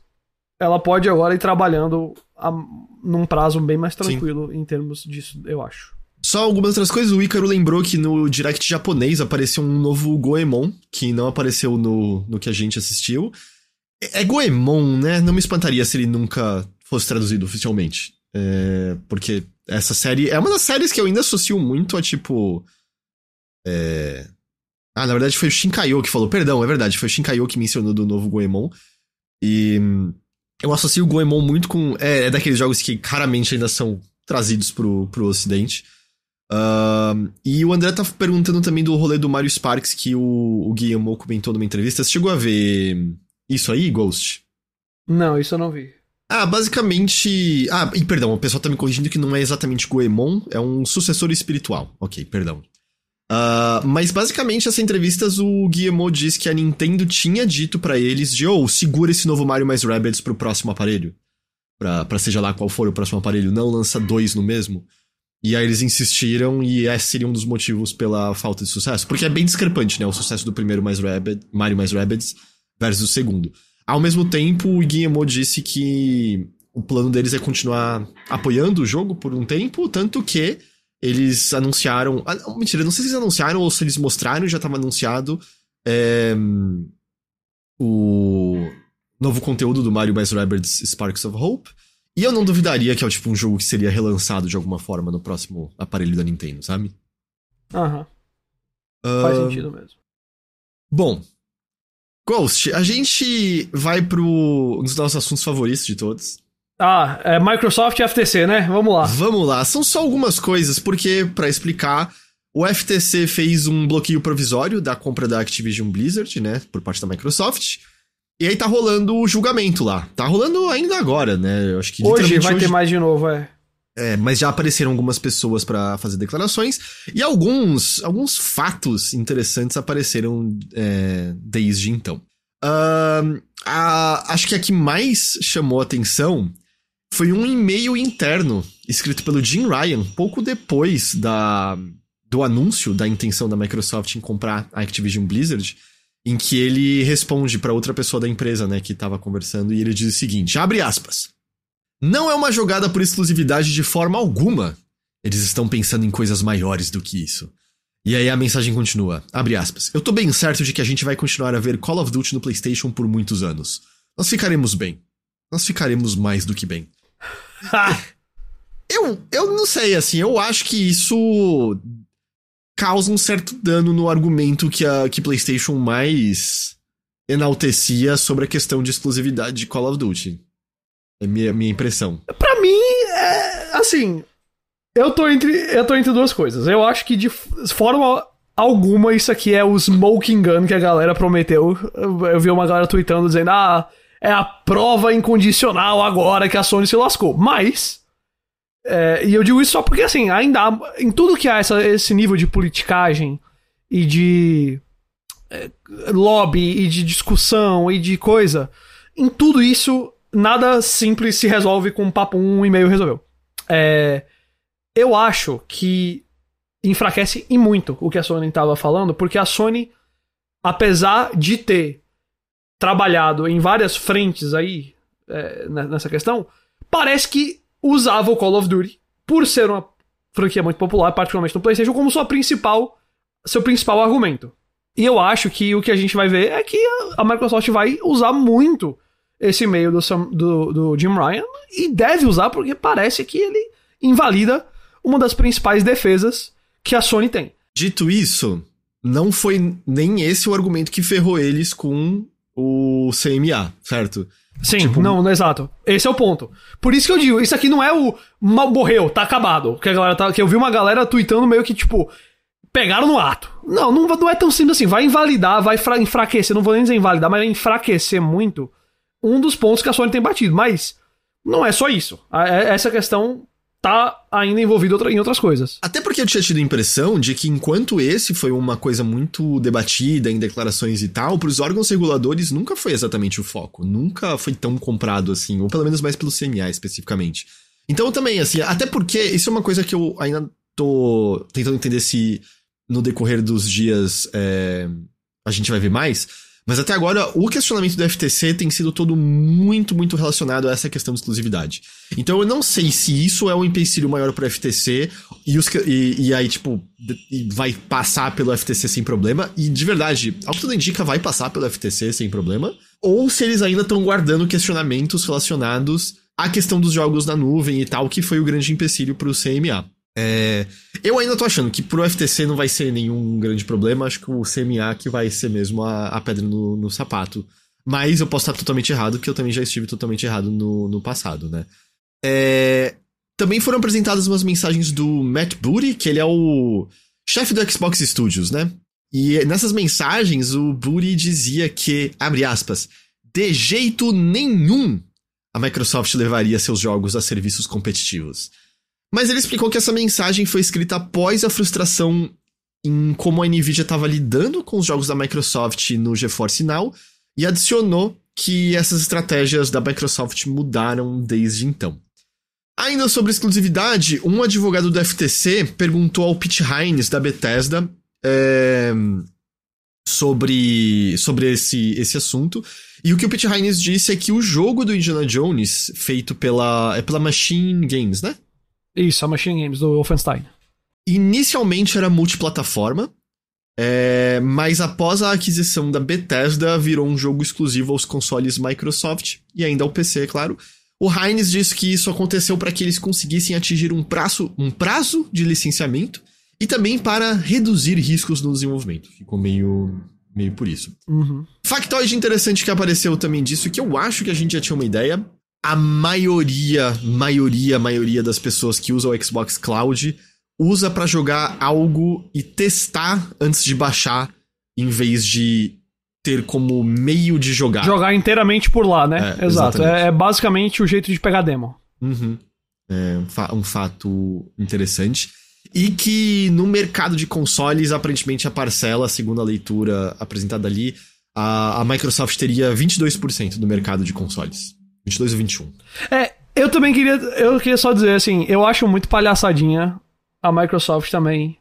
Ela pode agora ir trabalhando a, num prazo bem mais tranquilo Sim. em termos disso, eu acho. Só algumas outras coisas, o Ícaro lembrou que no Direct japonês apareceu um novo Goemon, que não apareceu no, no que a gente assistiu. É, é Goemon, né? Não me espantaria se ele nunca fosse traduzido oficialmente. É, porque essa série é uma das séries que eu ainda associo muito a tipo. É, ah, na verdade foi o Shinkaio que falou. Perdão, é verdade, foi o Shinkaio que mencionou do novo Goemon. E eu associo o Goemon muito com. É, é daqueles jogos que raramente ainda são trazidos pro, pro ocidente. Uh, e o André tá perguntando também do rolê do Mario Sparks que o, o Guillermo comentou numa entrevista. Você chegou a ver isso aí, Ghost? Não, isso eu não vi. Ah, basicamente. Ah, e perdão, o pessoal tá me corrigindo que não é exatamente Goemon, é um sucessor espiritual. Ok, perdão. Uh, mas basicamente, essa entrevistas, o Guillemot diz que a Nintendo tinha dito para eles de, oh, segura esse novo Mario mais Rabbids pro próximo aparelho. Pra, pra seja lá qual for o próximo aparelho, não lança dois no mesmo. E aí eles insistiram e esse seria um dos motivos pela falta de sucesso. Porque é bem discrepante, né? O sucesso do primeiro mais Rabbids, Mario mais Rabbids versus o segundo. Ao mesmo tempo, o Guillemot disse que o plano deles é continuar apoiando o jogo por um tempo, tanto que eles anunciaram. Ah, mentira, não sei se eles anunciaram ou se eles mostraram, já estava anunciado é, o novo conteúdo do Mario mais Rabbids Sparks of Hope. E eu não duvidaria que é tipo um jogo que seria relançado de alguma forma no próximo aparelho da Nintendo, sabe? Aham. Uh, Faz sentido mesmo. Bom. Ghost, a gente vai pro um dos nossos assuntos favoritos de todos. Ah, é Microsoft e FTC, né? Vamos lá. Vamos lá. São só algumas coisas, porque, para explicar, o FTC fez um bloqueio provisório da compra da Activision Blizzard, né? Por parte da Microsoft. E aí tá rolando o julgamento lá. Tá rolando ainda agora, né? Eu acho que Hoje vai hoje... ter mais de novo, é. É, mas já apareceram algumas pessoas para fazer declarações e alguns, alguns fatos interessantes apareceram é, desde então. Uh, a, acho que a que mais chamou atenção foi um e-mail interno escrito pelo Jim Ryan pouco depois da, do anúncio da intenção da Microsoft em comprar a Activision Blizzard, em que ele responde para outra pessoa da empresa, né, que estava conversando e ele diz o seguinte: abre aspas. Não é uma jogada por exclusividade de forma alguma. Eles estão pensando em coisas maiores do que isso. E aí a mensagem continua, abre aspas. Eu tô bem certo de que a gente vai continuar a ver Call of Duty no PlayStation por muitos anos. Nós ficaremos bem. Nós ficaremos mais do que bem. eu, eu não sei, assim, eu acho que isso causa um certo dano no argumento que a que PlayStation mais enaltecia sobre a questão de exclusividade de Call of Duty. É minha, minha impressão. Pra mim, é. Assim. Eu tô, entre, eu tô entre duas coisas. Eu acho que de forma alguma isso aqui é o smoking gun que a galera prometeu. Eu, eu vi uma galera tweetando dizendo: ah, é a prova incondicional agora que a Sony se lascou. Mas. É, e eu digo isso só porque, assim, ainda há, em tudo que há essa, esse nível de politicagem e de é, lobby e de discussão e de coisa, em tudo isso nada simples se resolve com um papo um e-mail resolveu. É, eu acho que enfraquece e muito o que a Sony estava falando, porque a Sony, apesar de ter trabalhado em várias frentes aí é, nessa questão, parece que usava o Call of Duty, por ser uma franquia muito popular, particularmente no PlayStation, como sua principal, seu principal argumento. E eu acho que o que a gente vai ver é que a Microsoft vai usar muito esse e-mail do, do, do Jim Ryan e deve usar porque parece que ele invalida uma das principais defesas que a Sony tem. Dito isso, não foi nem esse o argumento que ferrou eles com o CMA, certo? Sim, tipo... não, não, exato. Esse é o ponto. Por isso que eu digo, isso aqui não é o mal morreu, tá acabado. Que a galera tá, que eu vi uma galera tweetando meio que tipo pegaram no ato. Não, não, não é tão simples assim. Vai invalidar, vai enfraquecer, não vou nem dizer invalidar, mas vai enfraquecer muito um dos pontos que a Sony tem batido. Mas não é só isso. É, essa questão tá ainda envolvida em outras coisas. Até porque eu tinha tido a impressão de que enquanto esse foi uma coisa muito debatida em declarações e tal, para os órgãos reguladores nunca foi exatamente o foco. Nunca foi tão comprado assim, ou pelo menos mais pelo CMA especificamente. Então também, assim, até porque isso é uma coisa que eu ainda tô tentando entender se no decorrer dos dias é, a gente vai ver mais mas até agora, o questionamento do FTC tem sido todo muito, muito relacionado a essa questão de exclusividade. Então eu não sei se isso é um empecilho maior pro FTC e, os, e, e aí, tipo, vai passar pelo FTC sem problema. E de verdade, ao que tudo indica, vai passar pelo FTC sem problema. Ou se eles ainda estão guardando questionamentos relacionados à questão dos jogos na nuvem e tal, que foi o grande empecilho pro CMA. É, eu ainda tô achando que pro FTC não vai ser nenhum grande problema, acho que o CMA que vai ser mesmo a, a pedra no, no, sapato. Mas eu posso estar totalmente errado, porque eu também já estive totalmente errado no, no passado, né? É, também foram apresentadas umas mensagens do Matt Booty, que ele é o chefe do Xbox Studios, né? E nessas mensagens o Booty dizia que, abre aspas, de jeito nenhum a Microsoft levaria seus jogos a serviços competitivos. Mas ele explicou que essa mensagem foi escrita após a frustração em como a Nvidia estava lidando com os jogos da Microsoft no GeForce Now e adicionou que essas estratégias da Microsoft mudaram desde então. Ainda sobre exclusividade, um advogado do FTC perguntou ao Pete Hines da Bethesda é, sobre, sobre esse, esse assunto. E o que o Pete Hines disse é que o jogo do Indiana Jones, feito pela, é pela Machine Games, né? Isso, a Machine Games, do Wolfenstein. Inicialmente era multiplataforma, é, mas após a aquisição da Bethesda, virou um jogo exclusivo aos consoles Microsoft e ainda ao PC, é claro. O Hines disse que isso aconteceu para que eles conseguissem atingir um prazo, um prazo de licenciamento e também para reduzir riscos no desenvolvimento. Ficou meio, meio por isso. Uhum. Factoide interessante que apareceu também disso, que eu acho que a gente já tinha uma ideia, a maioria, maioria, maioria das pessoas que usam o Xbox Cloud usa para jogar algo e testar antes de baixar, em vez de ter como meio de jogar. Jogar inteiramente por lá, né? É, Exato. É, é, basicamente o jeito de pegar demo. Uhum. É um, fa um fato interessante. E que no mercado de consoles, aparentemente a parcela, segundo a leitura apresentada ali, a, a Microsoft teria 22% do mercado de consoles. 22 ou 21. É, eu também queria. Eu queria só dizer assim, eu acho muito palhaçadinha a Microsoft também.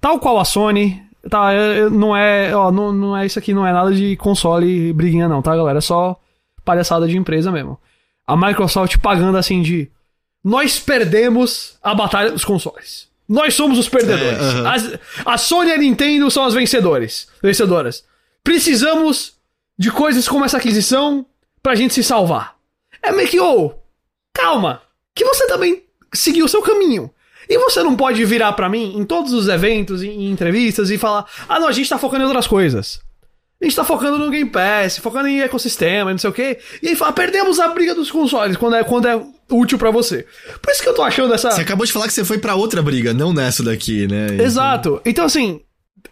Tal qual a Sony. Tá, não é. Ó, não, não é isso aqui, não é nada de console briguinha, não, tá, galera? É só palhaçada de empresa mesmo. A Microsoft pagando assim de. Nós perdemos a batalha dos consoles. Nós somos os perdedores. É, uh -huh. As, a Sony e a Nintendo são as vencedores, vencedoras. Precisamos de coisas como essa aquisição pra gente se salvar. É meio que, ô, oh, calma, que você também seguiu o seu caminho. E você não pode virar para mim em todos os eventos, em entrevistas e falar: ah, não, a gente tá focando em outras coisas. A gente tá focando no Game Pass, focando em ecossistema, não sei o quê. E aí fala, perdemos a briga dos consoles quando é, quando é útil para você. Por isso que eu tô achando essa. Você acabou de falar que você foi para outra briga, não nessa daqui, né? Exato. Então, assim,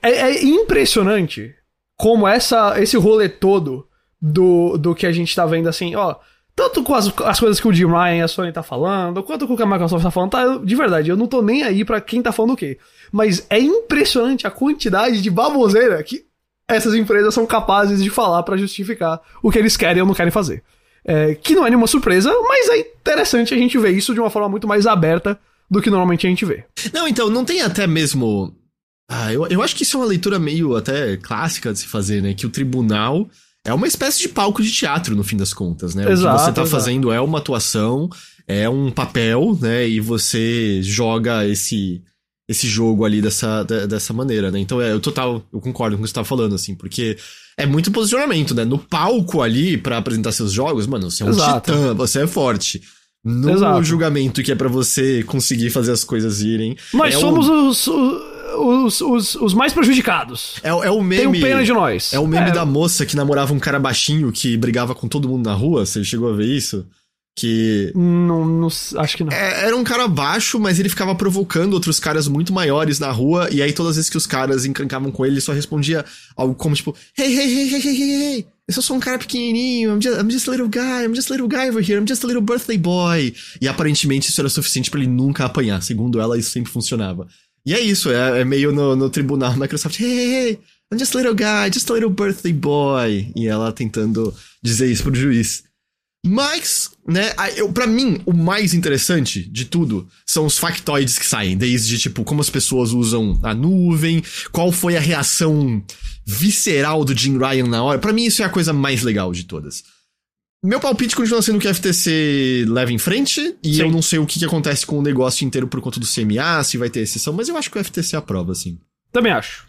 é, é, impressionante como essa, esse rolê todo do, do que a gente tá vendo, assim, ó. Tanto com as, as coisas que o Jim Ryan e a Sony tá falando, quanto com o que a Microsoft tá falando, tá, de verdade, eu não tô nem aí para quem tá falando o quê. Mas é impressionante a quantidade de baboseira que essas empresas são capazes de falar para justificar o que eles querem ou não querem fazer. É, que não é nenhuma surpresa, mas é interessante a gente ver isso de uma forma muito mais aberta do que normalmente a gente vê. Não, então, não tem até mesmo. Ah, eu, eu acho que isso é uma leitura meio até clássica de se fazer, né? Que o tribunal é uma espécie de palco de teatro, no fim das contas, né? Exato, o que você tá exato. fazendo é uma atuação, é um papel, né? E você joga esse esse jogo ali dessa, dessa maneira, né? Então é, eu total, eu concordo com o que você tá falando, assim, porque é muito posicionamento, né? No palco ali, para apresentar seus jogos, mano, você é um Exato. titã, você é forte. No Exato. julgamento que é para você conseguir fazer as coisas irem. Nós é somos um... os, os, os, os, mais prejudicados. É, é o meme. Tem pena de nós. É o meme é. da moça que namorava um cara baixinho que brigava com todo mundo na rua. Você chegou a ver isso? Que. Não, não acho que não. É, era um cara baixo, mas ele ficava provocando outros caras muito maiores na rua. E aí, todas as vezes que os caras encrencavam com ele, ele só respondia algo como tipo: Hey, hey, hey, hey, hey, hey, hey. Eu sou só um cara pequenininho, I'm just, I'm just a little guy, I'm just a little guy over here, I'm just a little birthday boy. E aparentemente isso era suficiente para ele nunca apanhar. Segundo ela, isso sempre funcionava. E é isso, é, é meio no, no tribunal Microsoft, hey, hey, hey, I'm just a little guy, just a little birthday boy. E ela tentando dizer isso pro juiz. Mas, né, eu, pra mim, o mais interessante de tudo são os factoides que saem, desde, tipo, como as pessoas usam a nuvem, qual foi a reação visceral do Jim Ryan na hora. Para mim, isso é a coisa mais legal de todas. Meu palpite continua sendo que a FTC leva em frente, e Sim. eu não sei o que, que acontece com o negócio inteiro por conta do CMA, se vai ter exceção, mas eu acho que o FTC aprova, sim. Também acho.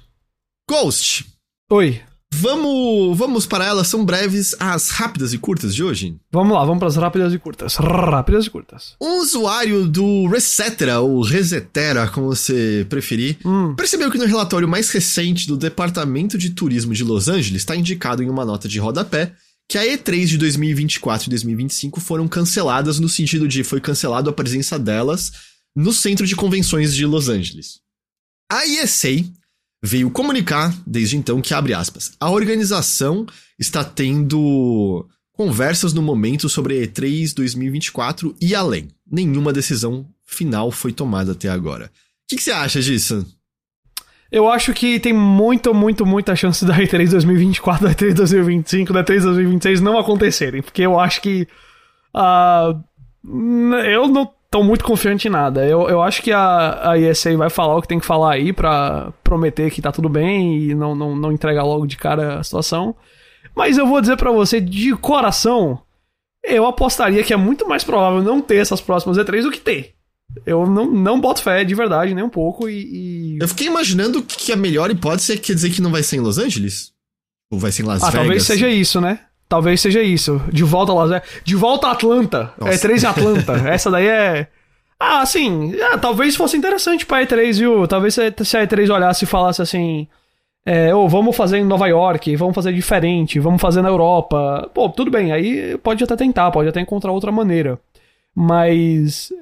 Ghost. Oi. Vamos, vamos para elas, são breves as rápidas e curtas de hoje? Vamos lá, vamos para as rápidas e curtas. Rápidas e curtas. Um usuário do Resetera, ou Resetera, como você preferir, hum. percebeu que no relatório mais recente do Departamento de Turismo de Los Angeles está indicado em uma nota de rodapé que a E3 de 2024 e 2025 foram canceladas no sentido de foi cancelado a presença delas no Centro de Convenções de Los Angeles. A ESA veio comunicar desde então que, abre aspas, a organização está tendo conversas no momento sobre a E3 2024 e além. Nenhuma decisão final foi tomada até agora. O que, que você acha disso? Eu acho que tem muito, muito, muita chance da E3 2024, da E3 2025, da E3 2026 não acontecerem, porque eu acho que. Uh, eu não tô muito confiante em nada. Eu, eu acho que a, a ESA vai falar o que tem que falar aí pra prometer que tá tudo bem e não, não, não entregar logo de cara a situação. Mas eu vou dizer para você de coração, eu apostaria que é muito mais provável não ter essas próximas E3 do que ter. Eu não, não boto fé de verdade, nem um pouco, e, e... Eu fiquei imaginando que a melhor hipótese é quer dizer que não vai ser em Los Angeles? Ou vai ser em Las ah, Vegas? talvez seja isso, né? Talvez seja isso. De volta a Las Vegas. De volta a Atlanta. Nossa. É 3 em Atlanta. Essa daí é. Ah, sim. É, talvez fosse interessante pra E3, viu? Talvez se a E3 olhasse e falasse assim. É, ou vamos fazer em Nova York, vamos fazer diferente, vamos fazer na Europa. Pô, tudo bem, aí pode até tentar, pode até encontrar outra maneira. Mas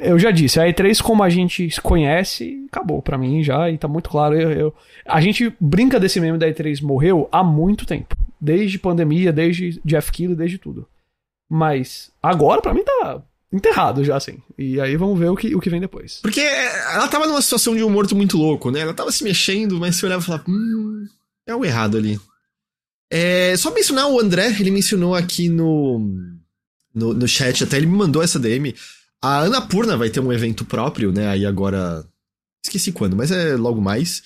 eu já disse, a E3 como a gente conhece, acabou para mim já, e tá muito claro. Eu, eu, a gente brinca desse meme da E3 morreu há muito tempo. Desde pandemia, desde Jeff Keighley, desde tudo. Mas agora para mim tá enterrado já, assim. E aí vamos ver o que, o que vem depois. Porque ela tava numa situação de um morto muito louco, né? Ela tava se mexendo, mas você olhava e falava, hum, é o errado ali. É, só mencionar o André, ele mencionou aqui no, no, no chat, até ele me mandou essa DM. A Ana Purna vai ter um evento próprio, né? Aí agora. Esqueci quando, mas é logo mais.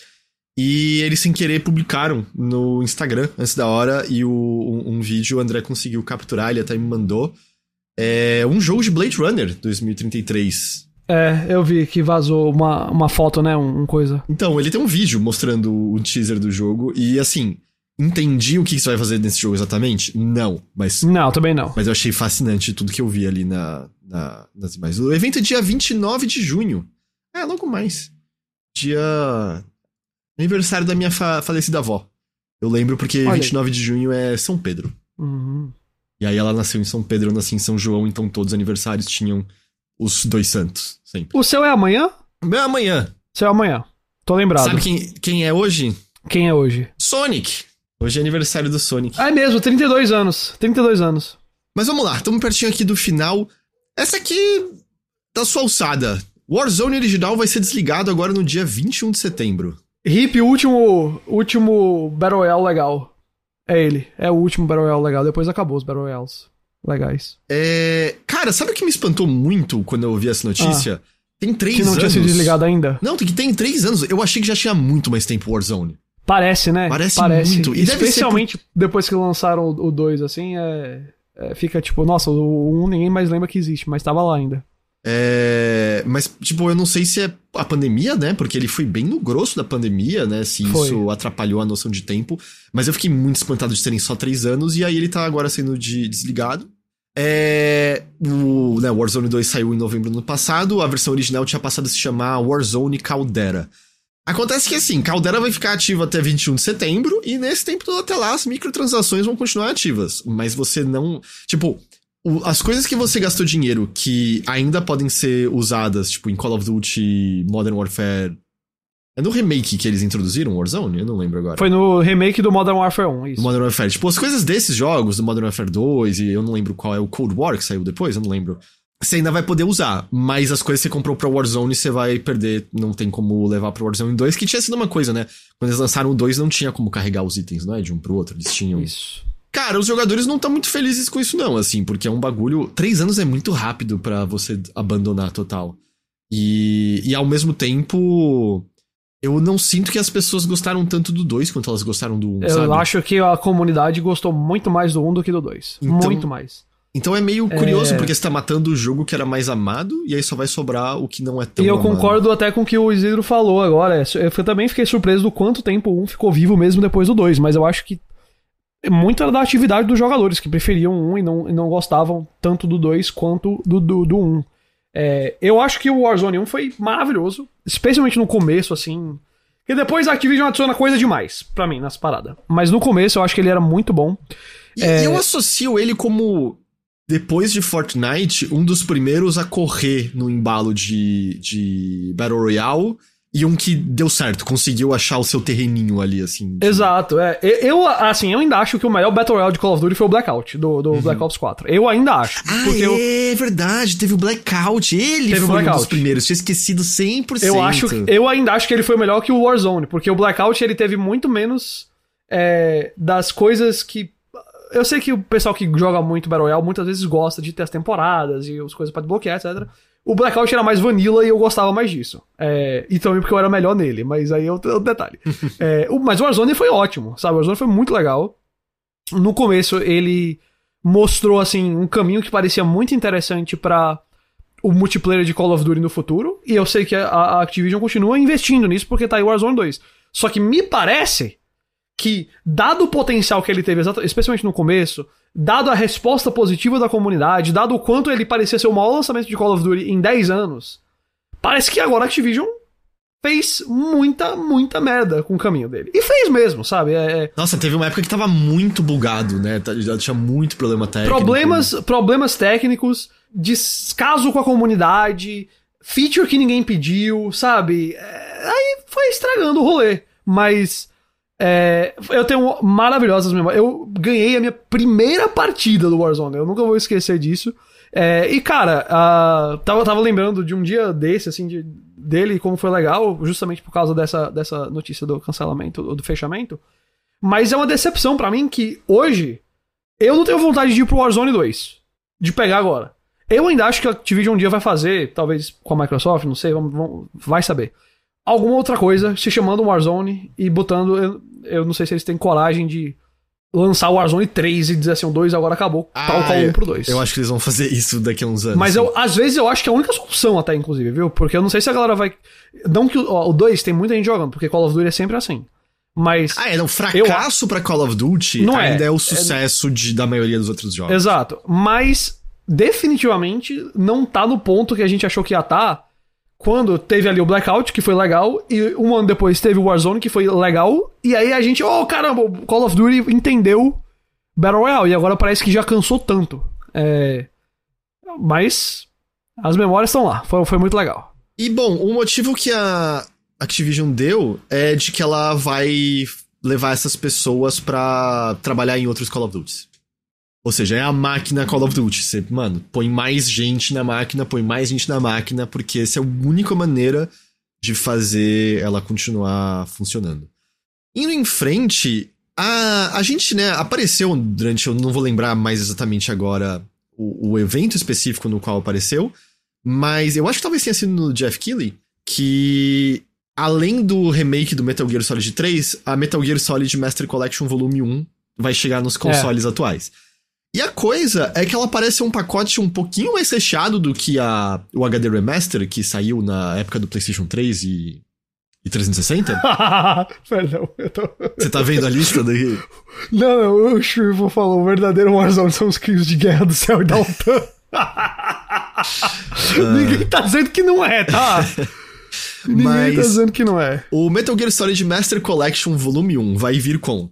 E eles, sem querer, publicaram no Instagram antes da hora. E o, um, um vídeo o André conseguiu capturar, ele até me mandou. É um jogo de Blade Runner 2033. É, eu vi que vazou uma, uma foto, né? Um, um coisa. Então, ele tem um vídeo mostrando o teaser do jogo. E assim, entendi o que você vai fazer nesse jogo exatamente? Não, mas. Não, também não. Mas eu achei fascinante tudo que eu vi ali na, na, nas imagens. O evento é dia 29 de junho. É, logo mais. Dia. Aniversário da minha fa falecida avó. Eu lembro porque Olha 29 aí. de junho é São Pedro. Uhum. E aí ela nasceu em São Pedro, eu nasci em São João, então todos os aniversários tinham os dois santos, sempre. O seu é amanhã? O meu é amanhã. O seu é amanhã. Tô lembrado. Sabe quem, quem é hoje? Quem é hoje? Sonic. Hoje é aniversário do Sonic. Ah, é mesmo, 32 anos. 32 anos. Mas vamos lá, estamos pertinho aqui do final. Essa aqui da sua alçada. Warzone original vai ser desligado agora no dia 21 de setembro. Hip, último, último Battle Royale legal. É ele. É o último Battle Royale legal. Depois acabou os Battle Royales legais. É... Cara, sabe o que me espantou muito quando eu ouvi essa notícia? Ah, tem três anos. Que não anos. tinha sido desligado ainda? Não, tem que tem três anos. Eu achei que já tinha muito mais tempo Warzone. Parece, né? Parece, Parece. muito. E Especialmente por... depois que lançaram o 2, assim, é... é... fica tipo, nossa, o 1 um ninguém mais lembra que existe, mas tava lá ainda. É, mas, tipo, eu não sei se é a pandemia, né? Porque ele foi bem no grosso da pandemia, né? Se foi. isso atrapalhou a noção de tempo. Mas eu fiquei muito espantado de serem só três anos, e aí ele tá agora sendo de, desligado. É, o né, Warzone 2 saiu em novembro do ano passado, a versão original tinha passado a se chamar Warzone Caldera. Acontece que assim, Caldera vai ficar ativa até 21 de setembro, e nesse tempo todo até lá as microtransações vão continuar ativas. Mas você não. Tipo, o, as coisas que você gastou dinheiro que ainda podem ser usadas, tipo, em Call of Duty Modern Warfare. É no remake que eles introduziram Warzone? Eu não lembro agora. Foi no remake do Modern Warfare 1, isso. Modern Warfare. Tipo, as coisas desses jogos, do Modern Warfare 2, e eu não lembro qual é o Cold War que saiu depois, eu não lembro. Você ainda vai poder usar, mas as coisas que você comprou pra Warzone você vai perder, não tem como levar pro Warzone 2, que tinha sido uma coisa, né? Quando eles lançaram o 2 não tinha como carregar os itens, não é? De um pro outro, eles tinham. Isso. Cara, os jogadores não estão muito felizes com isso, não, assim, porque é um bagulho. Três anos é muito rápido para você abandonar total. E, e ao mesmo tempo. Eu não sinto que as pessoas gostaram tanto do 2 quanto elas gostaram do 1, um, Eu sabe? acho que a comunidade gostou muito mais do 1 um do que do 2. Então, muito mais. Então é meio curioso, é... porque você tá matando o jogo que era mais amado, e aí só vai sobrar o que não é tão E eu amado. concordo até com o que o Isidro falou agora. Eu também fiquei surpreso do quanto tempo o 1 ficou vivo mesmo depois do 2, mas eu acho que muito era da atividade dos jogadores, que preferiam um e não, e não gostavam tanto do 2 quanto do 1. Do, do um. é, eu acho que o Warzone 1 foi maravilhoso, especialmente no começo, assim. E depois a Activision adiciona coisa demais, para mim, nas paradas. Mas no começo eu acho que ele era muito bom. E é... eu associo ele como, depois de Fortnite, um dos primeiros a correr no embalo de, de Battle Royale e um que deu certo, conseguiu achar o seu terreninho ali, assim. De... Exato, é. Eu, assim, eu ainda acho que o melhor Battle Royale de Call of Duty foi o Blackout, do, do uhum. Black Ops 4. Eu ainda acho. Ah, é eu... verdade, teve o Blackout. Ele teve foi um dos primeiros, tinha esquecido 100%. Eu, acho, eu ainda acho que ele foi melhor que o Warzone, porque o Blackout ele teve muito menos é, das coisas que eu sei que o pessoal que joga muito Battle Royale muitas vezes gosta de ter as temporadas e as coisas para desbloquear, etc. O Blackout era mais vanilla e eu gostava mais disso. É, e também porque eu era melhor nele, mas aí é outro, detalhe. é, o, mas o Warzone foi ótimo, sabe? O Warzone foi muito legal. No começo ele mostrou, assim, um caminho que parecia muito interessante para o multiplayer de Call of Duty no futuro. E eu sei que a, a Activision continua investindo nisso porque tá aí o Warzone 2. Só que me parece que, dado o potencial que ele teve, especialmente no começo, dado a resposta positiva da comunidade, dado o quanto ele parecia ser o maior lançamento de Call of Duty em 10 anos, parece que agora a Activision fez muita, muita merda com o caminho dele. E fez mesmo, sabe? É... é Nossa, teve uma época que tava muito bugado, né? Tá, já tinha muito problema técnico. Problemas, problemas técnicos, descaso com a comunidade, feature que ninguém pediu, sabe? É... Aí foi estragando o rolê. Mas é, eu tenho maravilhosas memórias. Eu ganhei a minha primeira partida do Warzone. Eu nunca vou esquecer disso. É, e, cara, tava, tava lembrando de um dia desse, assim, de, dele, como foi legal, justamente por causa dessa, dessa notícia do cancelamento, do fechamento. Mas é uma decepção para mim que hoje eu não tenho vontade de ir pro Warzone 2. De pegar agora. Eu ainda acho que a Activision um dia vai fazer, talvez com a Microsoft, não sei, vamos, vamos, vai saber. Alguma outra coisa, se chamando Warzone e botando. Eu, não sei se eles têm coragem de lançar o Warzone 3 e dizer assim, o 2 agora acabou, ah, tal qual um pro 2. Eu acho que eles vão fazer isso daqui a uns anos. Mas eu, às vezes eu acho que é a única solução até, inclusive, viu? Porque eu não sei se a galera vai... Não que o, o 2 tem muita gente jogando, porque Call of Duty é sempre assim. Mas... Ah, é, um fracasso eu... pra Call of Duty não ainda é, é o sucesso é... De, da maioria dos outros jogos. Exato. Mas, definitivamente, não tá no ponto que a gente achou que ia estar... Tá, quando teve ali o Blackout, que foi legal, e um ano depois teve o Warzone, que foi legal, e aí a gente, oh caramba, o Call of Duty entendeu Battle Royale, e agora parece que já cansou tanto. É... Mas as memórias estão lá, foi, foi muito legal. E bom, o motivo que a Activision deu é de que ela vai levar essas pessoas para trabalhar em outros Call of Duty. Ou seja, é a máquina Call of Duty. Você, mano, põe mais gente na máquina, põe mais gente na máquina, porque essa é a única maneira de fazer ela continuar funcionando. Indo em frente, a, a gente, né, apareceu durante, eu não vou lembrar mais exatamente agora o, o evento específico no qual apareceu, mas eu acho que talvez tenha sido no Jeff Keighley, que além do remake do Metal Gear Solid 3, a Metal Gear Solid Master Collection Volume 1 vai chegar nos consoles é. atuais. E a coisa é que ela parece um pacote um pouquinho mais recheado do que a, o HD Remaster, que saiu na época do PlayStation 3 e, e 360. Perdão, eu tô... Você tá vendo a lista daí? Não, não, o Shrivel falou: o verdadeiro Warzone são os crimes de guerra do céu e da OTAN. Ninguém tá dizendo que não é, tá? Ninguém Mas tá dizendo que não é. O Metal Gear Solid Master Collection Volume 1 vai vir com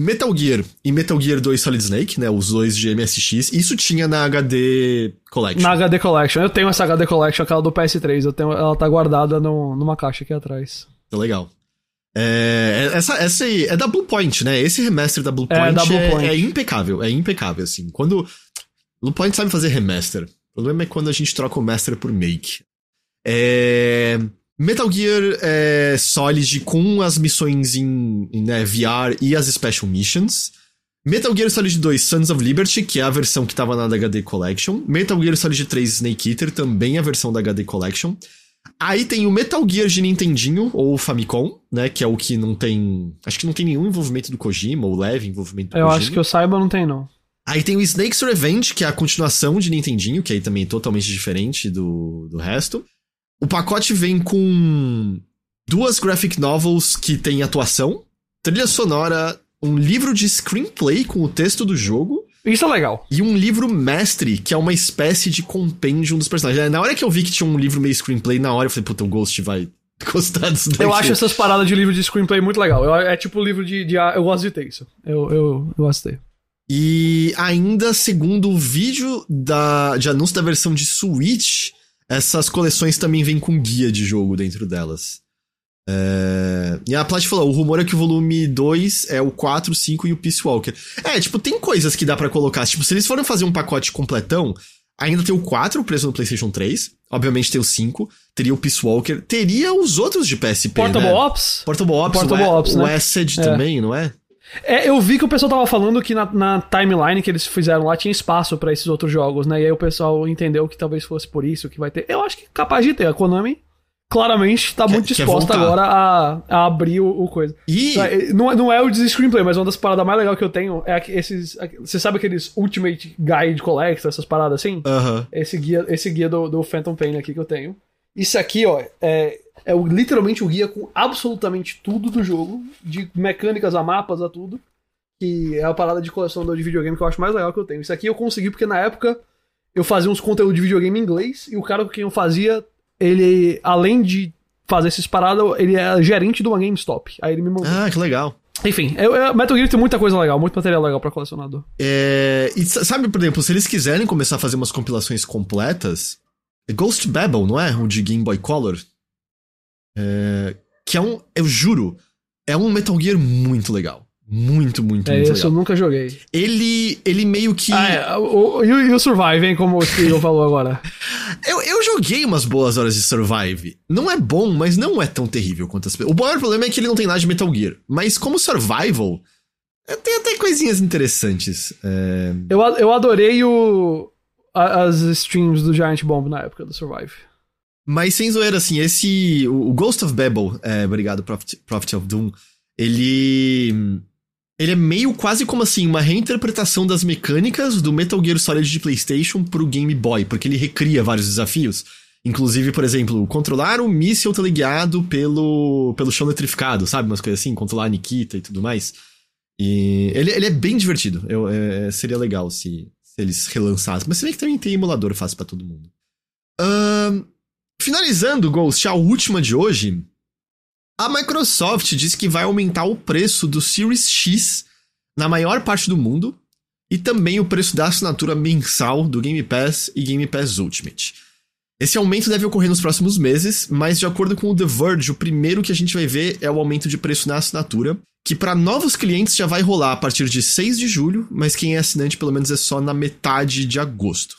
Metal Gear e Metal Gear 2 Solid Snake, né? Os dois de MSX. Isso tinha na HD Collection. Na HD Collection. Eu tenho essa HD Collection, aquela do PS3. Eu tenho, ela tá guardada no, numa caixa aqui atrás. Legal. É, essa, essa é da Bluepoint, né? Esse remaster da Bluepoint é, da Blue é, é, impecável. É impecável, assim. Quando. Bluepoint sabe fazer remaster. O problema é quando a gente troca o master por make. É. Metal Gear é, Solid com as missões em, em né, VR e as Special Missions. Metal Gear Solid 2 Sons of Liberty, que é a versão que estava na HD Collection. Metal Gear Solid 3 Snake Eater, também a versão da HD Collection. Aí tem o Metal Gear de Nintendinho, ou Famicom, né? Que é o que não tem. Acho que não tem nenhum envolvimento do Kojima, ou leve envolvimento do eu Kojima. Eu acho que eu saiba, não tem, não. Aí tem o Snake's Revenge, que é a continuação de Nintendinho, que aí também é totalmente diferente do, do resto. O pacote vem com duas graphic novels que tem atuação, trilha sonora, um livro de screenplay com o texto do jogo. Isso é legal. E um livro mestre, que é uma espécie de compêndio dos personagens. Na hora que eu vi que tinha um livro meio screenplay, na hora eu falei, puta, o Ghost vai gostar disso daqui. Eu acho essas paradas de livro de screenplay muito legal. Eu, é tipo livro de, de. Eu gosto de ter isso. Eu, eu, eu gosto de ter. E ainda, segundo o vídeo da, de anúncio da versão de Switch, essas coleções também vêm com guia de jogo dentro delas. É... E a Plat falou: o rumor é que o volume 2 é o 4, 5 e o Peace Walker. É, tipo, tem coisas que dá para colocar. Tipo, se eles forem fazer um pacote completão, ainda tem o 4 preso no PlayStation 3. Obviamente tem o 5. Teria o Peace Walker. Teria os outros de PSP. Portable né? Ops? Portable Ops, Portable o, Ops, o né? Acid é. também, não é? É, eu vi que o pessoal tava falando que na, na timeline que eles fizeram lá tinha espaço para esses outros jogos, né? E aí o pessoal entendeu que talvez fosse por isso que vai ter. Eu acho que é capaz de ter. A Konami claramente tá muito disposta agora a, a abrir o, o, coisa. E... É, não, não é o de screenplay, mas uma das paradas mais legais que eu tenho é esses. Você sabe aqueles Ultimate Guide Collector, essas paradas assim? Uhum. Esse guia, esse guia do, do Phantom Pain aqui que eu tenho. Isso aqui, ó, é, é o, literalmente o guia com absolutamente tudo do jogo, de mecânicas a mapas a tudo. Que é a parada de coleção de videogame que eu acho mais legal que eu tenho. Isso aqui eu consegui porque na época eu fazia uns conteúdos de videogame em inglês e o cara com quem eu fazia, ele, além de fazer esses paradas, ele é gerente de uma GameStop. Aí ele me mandou. Ah, que legal. Enfim, eu, eu, Metal Gear tem muita coisa legal, muito material legal para colecionador. É, e sabe, por exemplo, se eles quiserem começar a fazer umas compilações completas, é Ghost Babel, não é? O de Game Boy Color. É, que é um, eu juro, é um Metal Gear muito legal Muito, muito, É, muito esse eu legal. nunca joguei. Ele, ele meio que. Ah, é, o, e, o, o Survive, hein, como o Steve falou agora. Eu, eu joguei umas boas horas de Survive. Não é bom, mas não é tão terrível quanto as pessoas. O maior problema é que ele não tem nada de Metal Gear. Mas como Survival, tem até coisinhas interessantes. É, Eu, eu adorei o, as streams do Giant Bomb na época do Survive. Mas sem zoeira, assim, esse. O Ghost of Babel, é, obrigado, Prophet, Prophet of Doom, ele. Ele é meio quase como assim, uma reinterpretação das mecânicas do Metal Gear Solid de PlayStation pro Game Boy, porque ele recria vários desafios. Inclusive, por exemplo, controlar o míssil teleguiado pelo, pelo chão eletrificado, sabe? Umas coisas assim, controlar a Nikita e tudo mais. E ele, ele é bem divertido. Eu, é, seria legal se, se eles relançassem. Mas se bem que também tem emulador fácil pra todo mundo. Ahn, Finalizando, Ghost, a última de hoje. A Microsoft disse que vai aumentar o preço do Series X na maior parte do mundo e também o preço da assinatura mensal do Game Pass e Game Pass Ultimate. Esse aumento deve ocorrer nos próximos meses, mas de acordo com o The Verge, o primeiro que a gente vai ver é o aumento de preço na assinatura, que para novos clientes já vai rolar a partir de 6 de julho, mas quem é assinante pelo menos é só na metade de agosto.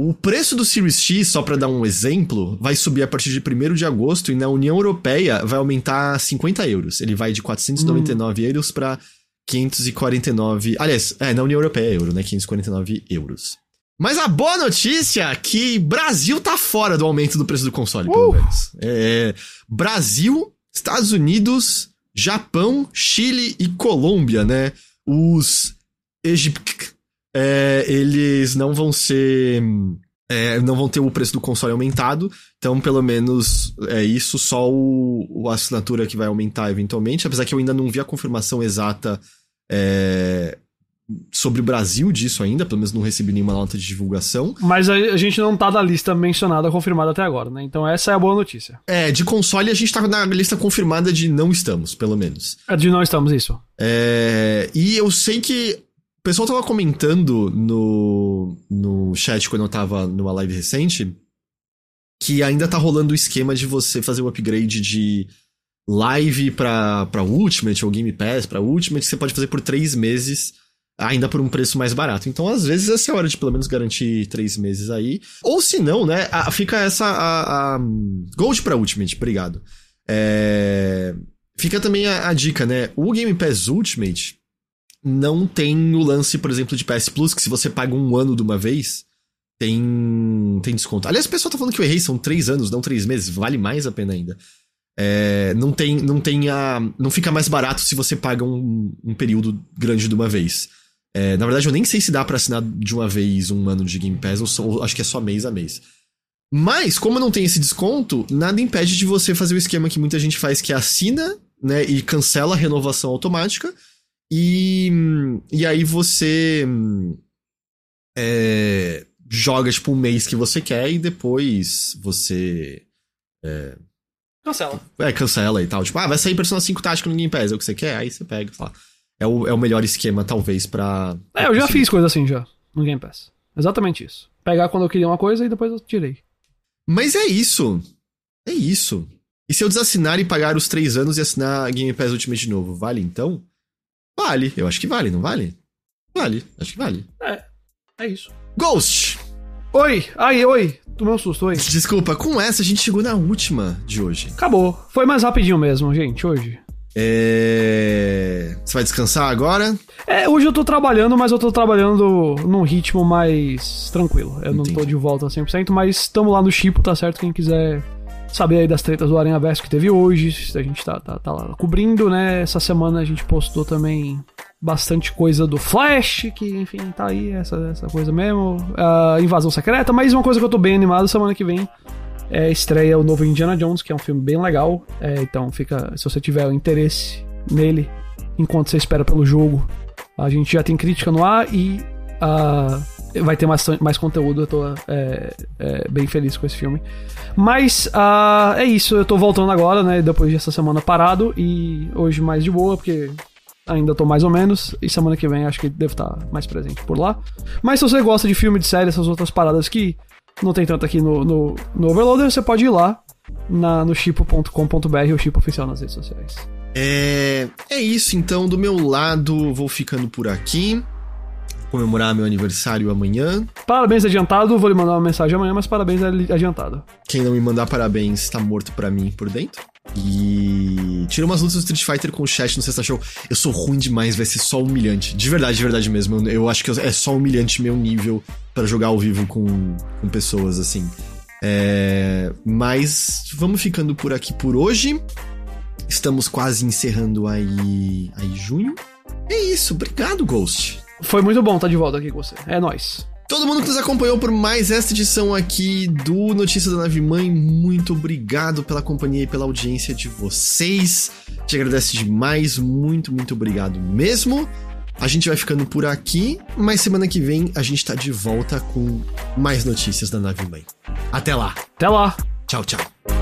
O preço do Series X, só para dar um exemplo, vai subir a partir de 1 de agosto e na União Europeia vai aumentar 50 euros. Ele vai de 499 euros para 549. Aliás, é, na União Europeia é euro, né? 549 euros. Mas a boa notícia é que Brasil tá fora do aumento do preço do console, pelo Uh! menos. É, Brasil, Estados Unidos, Japão, Chile e Colômbia, né? Os Egip... É, eles não vão ser. é, não vão ter o preço do console aumentado. Então, pelo menos, é isso. Só o, o assinatura que vai aumentar eventualmente. Apesar que eu ainda não vi a confirmação exata é, sobre o Brasil disso ainda. Pelo menos não recebi nenhuma nota de divulgação. Mas a, a gente não tá na lista mencionada, confirmada até agora, né? Então essa é a boa notícia. É, de console a gente tá na lista confirmada de não estamos, pelo menos. É De não estamos, isso. É, e eu sei que o pessoal tava comentando no, no chat quando eu tava numa live recente que ainda tá rolando o esquema de você fazer o upgrade de live pra, pra Ultimate ou Game Pass pra Ultimate, que você pode fazer por três meses, ainda por um preço mais barato. Então, às vezes, essa é a hora de pelo menos garantir três meses aí. Ou se não, né, a- fica essa. A, a Gold pra Ultimate, obrigado. É, Fica também a, a dica, né? O Game Pass Ultimate não tem o lance, por exemplo, de PS Plus, que se você paga um ano de uma vez, tem, tem desconto. Aliás, o pessoal tá falando que eu errei, são três anos, não três meses, vale mais a pena ainda. É, não tem, não tem a. Não fica mais barato se você paga um, um período grande de uma vez. É, na verdade, eu nem sei se dá pra assinar de uma vez um ano de Game Pass, ou, só- ou acho que é só mês a mês. Mas, como não tem esse desconto, nada impede de você fazer o esquema que muita gente faz, que é assina, né, e cancela a renovação automática, e, e aí você é, joga, tipo, um mês que você quer, e depois você Cancela. é, cancela e tal. Tipo, ah, vai sair Persona 5 Tático no Game Pass, é o que você quer? Aí você pega, sei lá. É o, é o melhor esquema, talvez, pra... É, eu já fiz coisa assim já, no Game Pass. Exatamente isso. Pegar quando eu queria uma coisa e depois eu tirei. Mas é isso. É isso. E se eu desassinar e pagar os três anos e assinar Game Pass Ultimate de novo, vale então? Vale. Eu acho que vale, não vale? Vale. Acho que vale. É isso. Ghost! Oi! Ai, oi! Tomei um susto, oi. Desculpa, com essa a gente chegou na última de hoje. Acabou. Foi mais rapidinho mesmo, gente, hoje. É... Você vai descansar agora? É, hoje eu tô trabalhando, mas eu tô trabalhando num ritmo mais tranquilo. Eu não tô Entendi. de volta 100%, mas estamos lá no Chipo, tá certo? Quem quiser saber aí das tretas do Aranha Verso que teve hoje, a gente tá, tá, tá lá cobrindo, né? Essa semana a gente postou também bastante coisa do Flash, que enfim, tá aí, essa, essa coisa mesmo. A Invasão Secreta, mas uma coisa que eu tô bem animado semana que vem é estreia o novo Indiana Jones, que é um filme bem legal. É, então fica, se você tiver interesse nele, enquanto você espera pelo jogo, a gente já tem crítica no ar e ah, vai ter mais, mais conteúdo. Eu tô é, é, bem feliz com esse filme. Mas ah, é isso, eu tô voltando agora, né? Depois dessa semana parado e hoje mais de boa, porque ainda tô mais ou menos. E semana que vem acho que devo estar mais presente por lá. Mas se você gosta de filme, de série, essas outras paradas que não tem tanto aqui no, no, no Overloader, você pode ir lá na, no chipo.com.br ou Chipo Oficial nas redes sociais. É, é isso, então, do meu lado, vou ficando por aqui. Comemorar meu aniversário amanhã. Parabéns adiantado, vou lhe mandar uma mensagem amanhã, mas parabéns adiantado. Quem não me mandar parabéns tá morto pra mim por dentro. E tira umas lutas do Street Fighter com o chat no Sexta Show. Eu sou ruim demais, vai ser só humilhante. De verdade, de verdade mesmo. Eu, eu acho que é só humilhante meu nível para jogar ao vivo com, com pessoas assim. É, mas vamos ficando por aqui por hoje. Estamos quase encerrando aí, aí junho. É isso, obrigado, Ghost. Foi muito bom estar de volta aqui com você. É nós. Todo mundo que nos acompanhou por mais esta edição aqui do Notícia da Nave Mãe, muito obrigado pela companhia e pela audiência de vocês. Te agradeço demais, muito, muito obrigado mesmo. A gente vai ficando por aqui, mas semana que vem a gente tá de volta com mais notícias da Nave Mãe. Até lá. Até lá. Tchau, tchau.